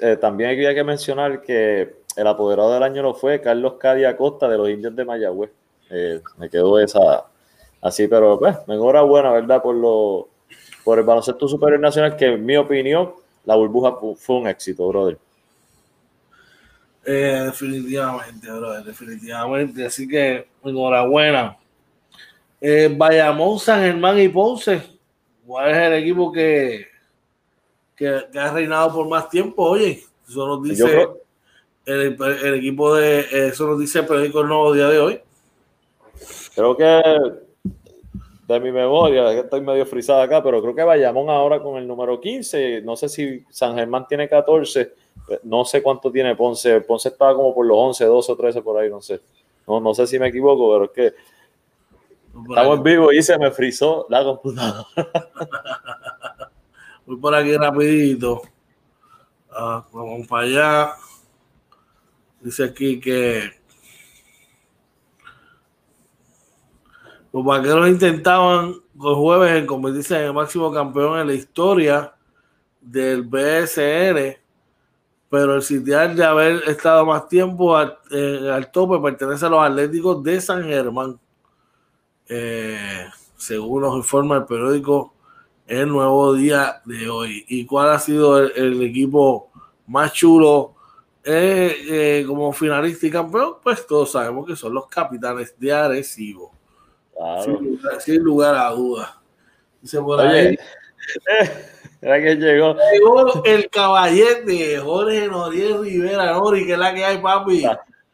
eh, también había que mencionar que el apoderado del año lo fue Carlos Cadi Acosta de los Indios de Mayagüez. Eh, me quedó esa así, pero pues, enhorabuena, ¿verdad? Por, lo, por el baloncesto superior nacional, que en mi opinión, la burbuja fue un éxito, brother. Eh, definitivamente, brother, definitivamente. Así que, enhorabuena. Bayamón, San Germán y Ponce. ¿Cuál es el equipo que que, ha reinado por más tiempo. Oye, eso nos dice el, el, equipo de, eso nos dice el periódico El Nuevo Día de hoy. Creo que de mi memoria, estoy medio frisada acá, pero creo que Bayamón ahora con el número 15, no sé si San Germán tiene 14, no sé cuánto tiene Ponce, Ponce estaba como por los 11, 12 o 13 por ahí, no sé. No, no sé si me equivoco, pero es que estamos en vivo y se me frizó la computadora. Voy por aquí rapidito. Ah, vamos para allá. Dice aquí que Los vaqueros intentaban el jueves en convertirse en el máximo campeón en la historia del BSN, pero el sitial de haber estado más tiempo al, tope pertenece a los Atléticos de San Germán, eh, según nos informa el periódico El Nuevo Día de hoy. ¿Y cuál ha sido el, equipo más chulo eh, eh, como finalista y campeón? Pues todos sabemos que son los capitanes de Arecibo. Sin, lugar, a dudas. Dice por ahí. Era que llegó. Llegó el caballete Jorge Noriel Rivera, Nori, que es la que hay, papi.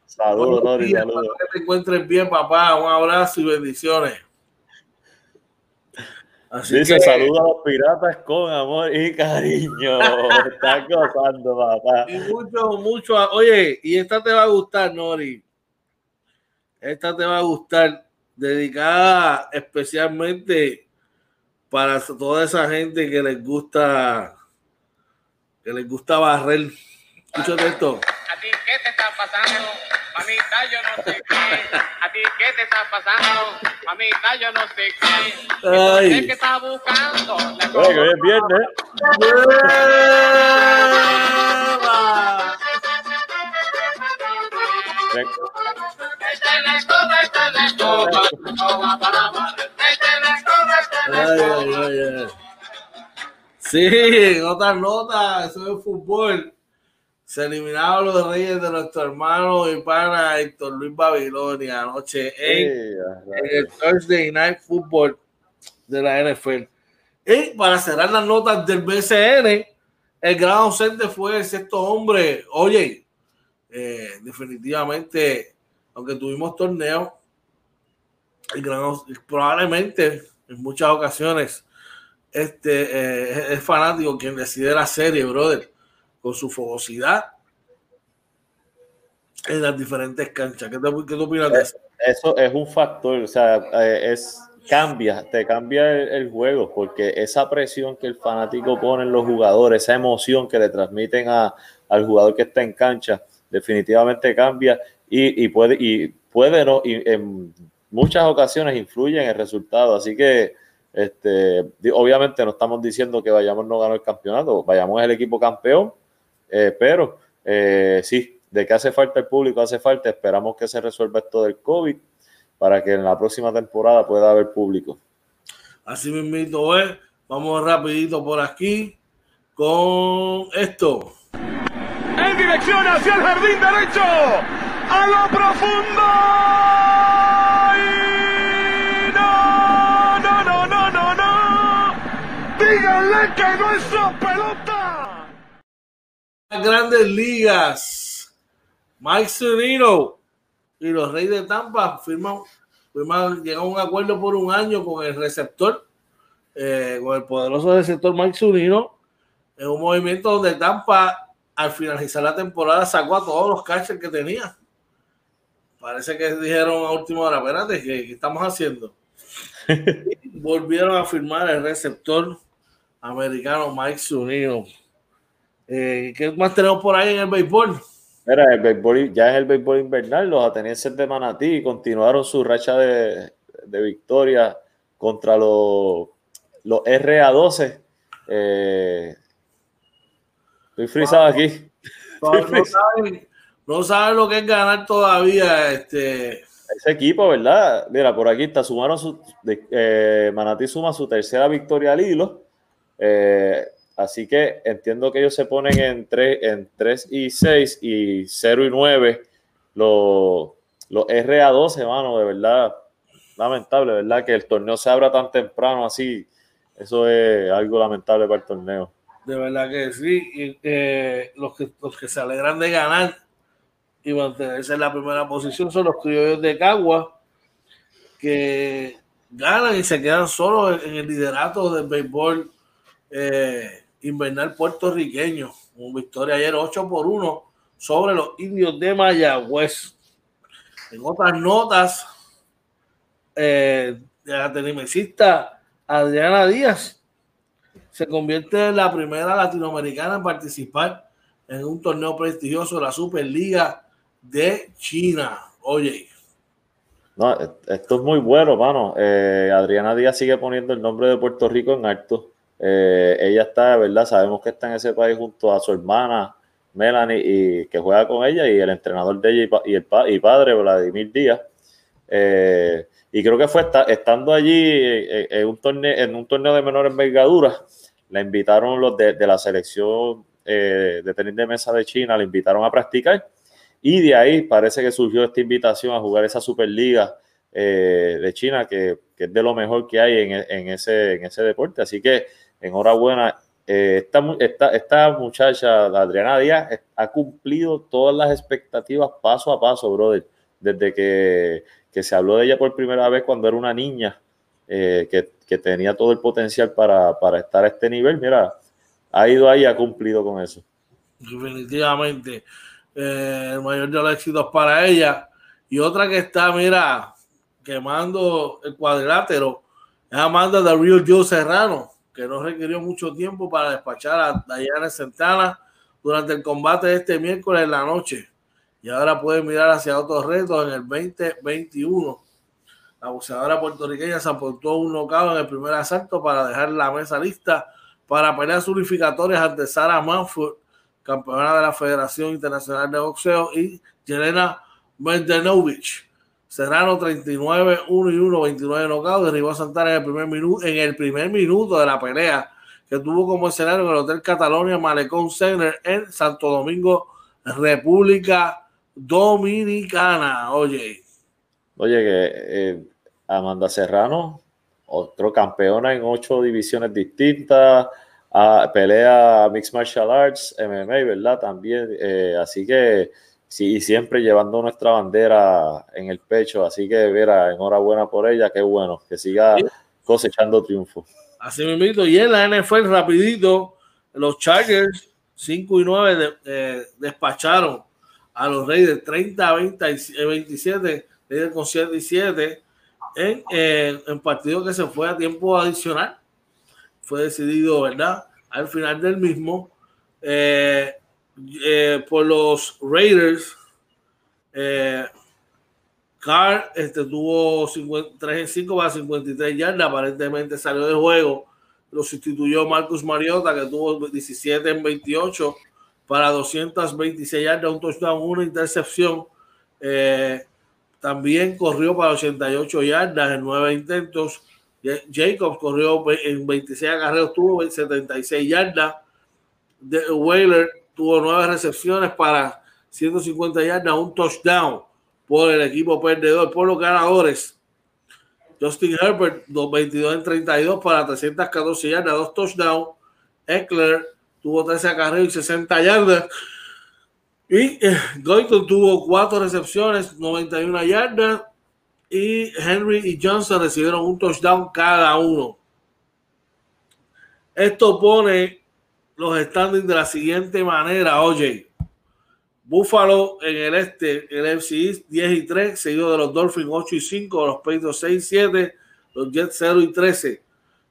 Saludos, Nori, saludos. Que te encuentres bien, papá. Un abrazo y bendiciones. Así Dice, que... saludos a los piratas con amor y cariño. Están gozando, papá. Y mucho, mucho. Oye, y esta te va a gustar, Nori. Esta te va a gustar dedicada especialmente para toda esa gente que les gusta que les gusta barrer. Escúchate esto. ¿A ti qué te está pasando? Mamita, yo no sé qué. ¿A ti qué te está pasando? Mamita, yo no sé qué. Ay. ¿Qué está buscando? Oye, que es viernes. Sí, en otras notas, eso es fútbol. Se eliminaron los reyes de nuestro hermano y pana Héctor Luis Babilonia anoche en, el Thursday Night Football de la NFL. Y para cerrar las notas del BCN, el gran ausente fue el sexto hombre. Oye, eh, definitivamente, aunque tuvimos torneo, el gran, probablemente en muchas ocasiones este, eh, es fanático quien decide la serie, brother, con su fogosidad en las diferentes canchas. ¿Qué, te, qué opinas de eso? Eso es un factor, o sea, eh, es cambia, te cambia el, juego, porque esa presión que el fanático pone en los jugadores, esa emoción que le transmiten a, al jugador que está en cancha, definitivamente cambia y, y puede, y puede no, y en muchas ocasiones influye en el resultado. Así que este, obviamente no estamos diciendo que Vayamos no ganó el campeonato, Vayamos es el equipo campeón, eh, pero eh, sí, de que hace falta el público, hace falta, esperamos que se resuelva esto del COVID para que en la próxima temporada pueda haber público. Así mismo es, vamos rapidito por aquí con esto. En dirección hacia el jardín derecho, a lo profundo. Díganle que no es pelota. Grandes ligas. Mike Zunino y los Reyes de Tampa firman, firman llegan a un acuerdo por un año con el receptor, eh, con el poderoso receptor Mike Zunino, en un movimiento donde Tampa al finalizar la temporada sacó a todos los catchers que tenía. Parece que dijeron a última hora, espérate, ¿qué, qué estamos haciendo? volvieron a firmar el receptor americano Mike Zunino. Eh, ¿Qué más tenemos por ahí en el béisbol? Mira, el béisbol, ya en el béisbol invernal, los atenienses de Manatí continuaron su racha de, de victoria contra los, los RA12. Eh, estoy frisado aquí. No, saben, lo que es ganar todavía. Este... Ese equipo, ¿verdad? Mira, por aquí está, sumaron su, eh, Manatí suma su tercera victoria al hilo eh, así que entiendo que ellos se ponen en 3, en 3 y 6 y 0 y 9. Los, los RA12, mano, de verdad, lamentable, ¿verdad? Que el torneo se abra tan temprano así. Eso es algo lamentable para el torneo. De verdad que sí. Y, eh, los, que, los que se alegran de ganar y mantenerse en la primera posición son los criollos de Cagua, que ganan y se quedan solos en el liderato del béisbol eh, invernal puertorriqueño. Una victoria ayer 8 por 1 sobre los indios de Mayagüez. En otras notas, eh, la tenimesista Adriana Díaz se convierte en la primera latinoamericana en participar en un torneo prestigioso de la Superliga de China. Oye. No, esto es muy bueno, mano. Eh, Adriana Díaz sigue poniendo el nombre de Puerto Rico en alto. Eh, ella está, ¿verdad? Sabemos que está en ese país junto a su hermana Melanie y que juega con ella y el entrenador de ella y, el y padre Vladimir Díaz. Eh, y creo que fue estando allí en un, torneo, en un torneo de menor envergadura, la invitaron los de, la selección de tenis de mesa de China, la invitaron a practicar y de ahí parece que surgió esta invitación a jugar esa Superliga eh, de China, que, es de lo mejor que hay en, ese, en ese deporte. Así que enhorabuena. Eh, esta, esta, muchacha, Adriana Díaz, ha cumplido todas las expectativas paso a paso, brother. Desde que, se habló de ella por primera vez cuando era una niña, eh, que, tenía todo el potencial para, estar a este nivel. Mira, ha ido ahí ha cumplido con eso. Definitivamente eh, el mayor de los éxitos para ella. Y otra que está, mira, quemando el cuadrilátero, es Amanda de Real Joe Serrano, que no requirió mucho tiempo para despachar a Diana Santana durante el combate de este miércoles en la noche. Y ahora puede mirar hacia otros retos en el 2021. La boxeadora puertorriqueña se aportó un knockout en el primer asalto para dejar la mesa lista para peleas unificatorias ante Sarah Manford campeona de la Federación Internacional de Boxeo, y Jelena Mendenovic. Serrano 39, 1 y 1, 29 nocaut, derribó a Santana en el primer minuto, en el primer minuto de la pelea que tuvo como escenario en el Hotel Catalonia Malecón Center en Santo Domingo, República Dominicana. Oye. Oye, que eh, Amanda Serrano, otro campeona en ocho divisiones distintas, pelea Mixed Martial Arts, MMA, ¿verdad? También, eh, así que sí, siempre llevando nuestra bandera en el pecho, así que, Vera, enhorabuena por ella, qué bueno, que siga cosechando triunfo. Así me invito, y en la NFL rapidito, los Chargers 5 y 9 eh, despacharon a los Reyes 30 a 27, líder con 7 y 7, en, eh, en partido que se fue a tiempo adicional fue decidido, ¿verdad? Al final del mismo, eh, eh, por los Raiders. Eh, Carr este, tuvo 3 en 5 para 53 yardas, aparentemente salió de juego. Lo sustituyó Marcus Mariota, que tuvo 17 en 28 para 226 yardas, un touchdown, una intercepción. también corrió para 88 yardas en 9 intentos. Jacobs corrió en 26 agarreos, tuvo 76 yardas. Whaler tuvo nueve recepciones para 150 yardas, un touchdown por el equipo perdedor, por los ganadores. Justin Herbert, 22 en 32 para 314 yardas, dos touchdowns. Eckler tuvo 13 acarreos y 60 yardas. Y eh, Goyton tuvo cuatro recepciones, 91 yardas y Henry y Johnson recibieron un touchdown cada uno. Esto pone los standings de la siguiente manera, oye. Buffalo en el este, el FC 10 y 3, seguido de los Dolphins 8 y 5, los Patriots 6 y 7, los Jets 0 y 13.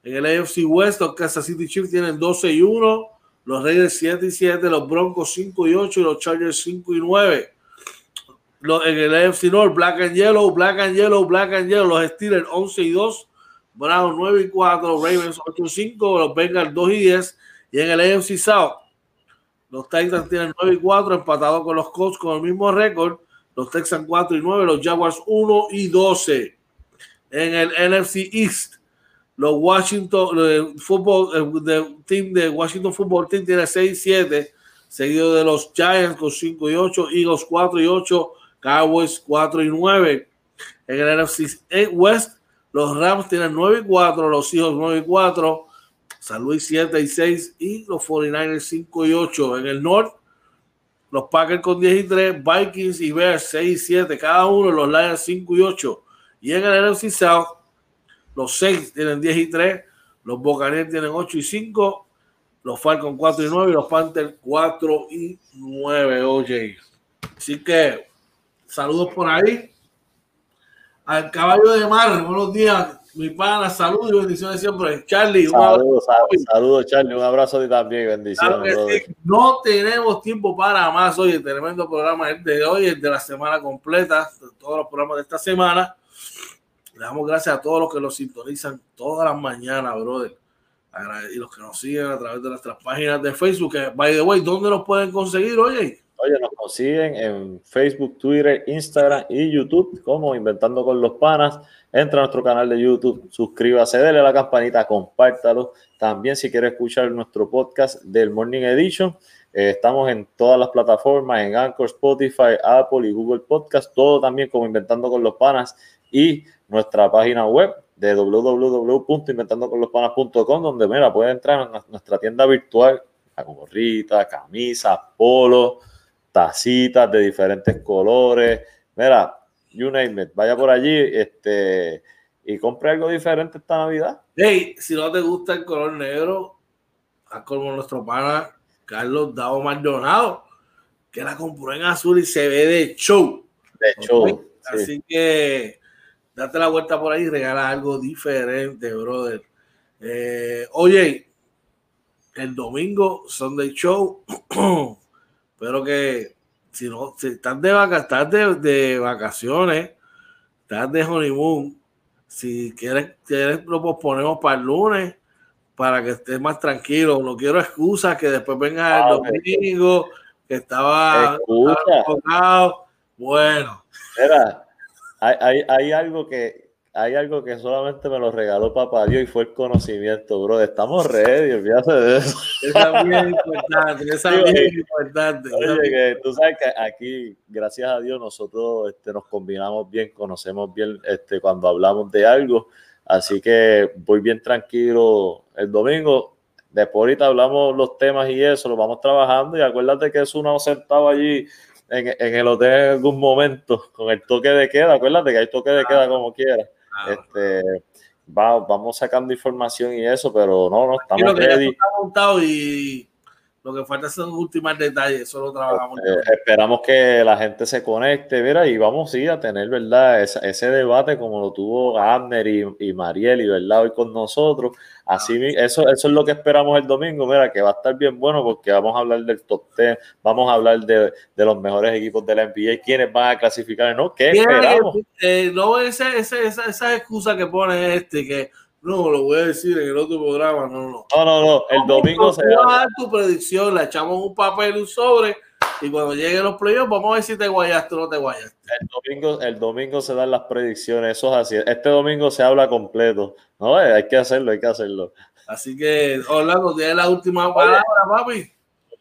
En el AFC West, los Kansas City Chiefs tienen 12 y 1, los Raiders 7 y 7, los Broncos 5 y 8 y los Chargers 5 y 9 en el AFC North, Black and Yellow, Black and Yellow, Black and Yellow, los Steelers 11 y 2, Browns 9 y 4, Ravens 8 y 5, los Bengals 2 y 10, y en el AFC South, los Titans tienen 9 y 4, empatados con los Colts con el mismo récord, los Texans 4 y 9, los Jaguars 1 y 12. En el NFC East, los Washington, el fútbol, el team de Washington Football Team tiene 6 y 7, seguido de los Giants con 5 y 8, Eagles 4 y 8, Cowboys 4 y 9. En el NFC West, los Rams tienen 9 y 4, los Seahawks 9 y 4, San Luis 7 y 6 y los 49ers 5 y 8. En el norte, los Packers con 10 y 3, Vikings y Bears 6 y 7, cada uno, los Lions 5 y 8. Y en el NFC South, los 6 tienen 10 y 3, los Buccaneers tienen 8 y 5, los Falcons 4 y 9 y los Panthers 4 y 9, oye. Así que saludos por ahí. Al caballo de mar, buenos días, mi pana, saludos y bendiciones siempre. Charlie, saludos, saludos, Charlie, un abrazo a ti también, bendiciones. No tenemos tiempo para más hoy, el tremendo programa de hoy, el de la semana completa, todos los programas de esta semana. Le damos gracias a todos los que nos sintonizan todas las mañanas, brother. Y los que nos siguen a través de nuestras páginas de Facebook. by the way, ¿dónde nos pueden conseguir, oye? Oye, nos consiguen en Facebook, Twitter, Instagram y YouTube como Inventando con los Panas. Entra a nuestro canal de YouTube, suscríbase, dele a la campanita, compártalo. También si quiere escuchar nuestro podcast del Morning Edition, eh, estamos en todas las plataformas, en Anchor, Spotify, Apple y Google Podcast, todo también como Inventando con los Panas y nuestra página web de www.inventandoconlospanas.com donde mira, puede entrar a nuestra tienda virtual, la gorrita, camisas, polo tacitas de diferentes colores. Mira, you name it, vaya por allí este, y compre algo diferente esta Navidad. Hey, si no te gusta el color negro, haz como nuestro pana Carlos Davo Maldonado, que la compró en azul y se ve de show. De show. Así que date la vuelta por ahí y regala algo diferente, brother. Eh, oye, el domingo Sunday Show Espero que si no, si estás de vacaciones, de, vacaciones, estás de honeymoon, si quieres, quieres, lo posponemos para el lunes para que estés más tranquilo. No quiero excusas que después venga el ah, domingo, que estaba, enfocado. Bueno. Mira, hay, hay, hay algo que, hay algo que solamente me lo regaló papá Dios y fue el conocimiento, bro. Estamos ready, olvídate de eso. Esa es bien importante, esa es bien importante. Oye, que tú sabes que aquí, gracias a Dios, nosotros este, nos combinamos bien, conocemos bien este, cuando hablamos de algo. Así que voy bien tranquilo el domingo. Después ahorita hablamos los temas y eso, lo vamos trabajando. Y acuérdate que es uno sentado allí en, en, el hotel en algún momento con el toque de queda. Acuérdate que hay toque de queda como quiera. Este, va, vamos sacando información y eso, pero no, no, estamos ready. Está montado y lo que falta son últimos detalles, eso lo trabajamos. Este, esperamos que la gente se conecte, mira, y vamos sí, a tener, ¿verdad? Ese, ese debate como lo tuvo Abner y, y Mariel, y ¿verdad? Hoy con nosotros Así, eso, eso es lo que esperamos el domingo. Mira, que va a estar bien bueno porque vamos a hablar del top 10, vamos a hablar de, de los mejores equipos de la NBA, quiénes van a clasificar, ¿no? ¿Qué esperamos? Eh, no esa, esa, esa, excusa que pone este, que no, lo voy a decir en el otro programa, no, no. No, no, no, el domingo se va a dar tu predicción, le echamos un papel un sobre y cuando lleguen los playoffs, vamos a ver si te guayaste o no te guayaste. El domingo, el domingo se dan las predicciones, eso es así. Este domingo se habla completo. No, eh, hay que hacerlo, hay que hacerlo. Así que, Orlando, tiene la última palabra, papi.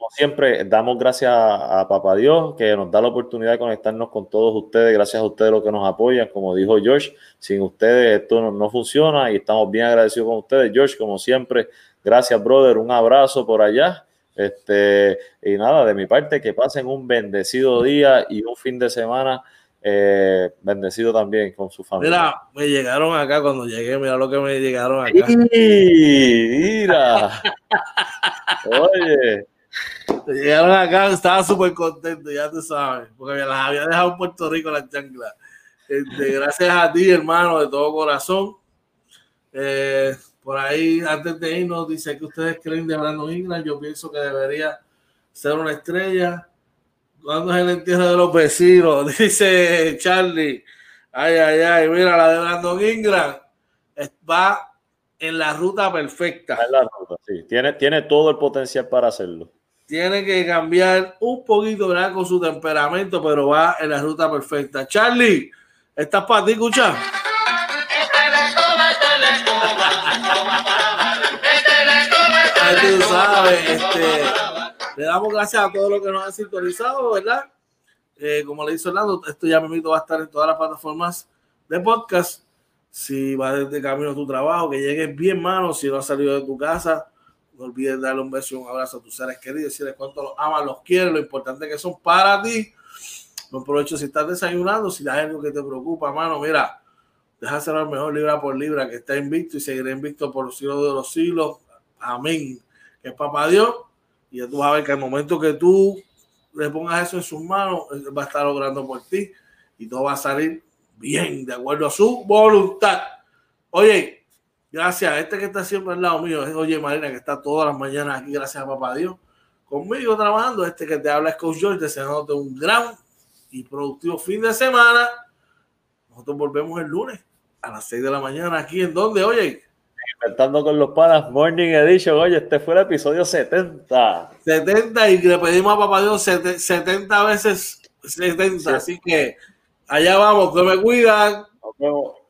Como siempre, damos gracias a, Papá Dios que nos da la oportunidad de conectarnos con todos ustedes. Gracias a ustedes los que nos apoyan. Como dijo George, sin ustedes esto no, no funciona y estamos bien agradecidos con ustedes. George, como siempre, gracias, brother. Un abrazo por allá este, y nada, de mi parte, que pasen un bendecido día y un fin de semana eh, bendecido también con su familia. Mira, me llegaron acá cuando llegué, mira lo que me llegaron acá. Mira, oye. Llegaron acá, estaba súper contento, ya tú sabes, porque me las había dejado en Puerto Rico la chancla. Este, gracias a ti, hermano, de todo corazón. Eh, por ahí, antes de irnos, dice que ustedes creen de Brandon Ingram. Yo pienso que debería ser una estrella. ¿Cuándo es el entierro de los vecinos? Dice Charlie. Ay, ay, ay. Mira, la de Brandon Ingram va en la ruta perfecta. En la ruta, sí. Tiene, tiene todo el potencial para hacerlo. Tiene que cambiar un poquito ¿verdad? con su temperamento, pero va en la ruta perfecta. Charlie, ¿estás para ti, escucha? Este, le damos gracias a todos los que nos han sintonizado, ¿verdad? Eh, como le dice Orlando, esto ya me va a estar en todas las plataformas de podcast. si vas desde camino a tu trabajo, que llegues bien, mano. Si no has salido de tu casa, no olvides darle un beso y un abrazo a tus seres queridos, decirles cuánto los amas, los quieres, lo importante que son para ti. No aprovecho si estás desayunando, si hay algo que te preocupa, mano, mira, déjaselo al mejor libra por libra, que está invicto y seguirá invicto por los siglos de los siglos. Amén. Que es papá Dios. Y ya tú vas a ver que al momento que tú le pongas eso en sus manos, él va a estar logrando por ti y todo va a salir bien, de acuerdo a su voluntad. Oye, gracias. Este que está siempre al lado mío es Oye Marina, que está todas las mañanas aquí, gracias a papá Dios, conmigo trabajando. Este que te habla es Coach George, deseándote un gran y productivo fin de semana. Nosotros volvemos el lunes a las 6 de la mañana aquí en donde, oye. Inventando con los panas, Morning Edition. Oye, este fue el episodio 70. 70 y le pedimos a papá Dios 70 veces 70. Así que allá vamos, que me cuidan. Nos vemos.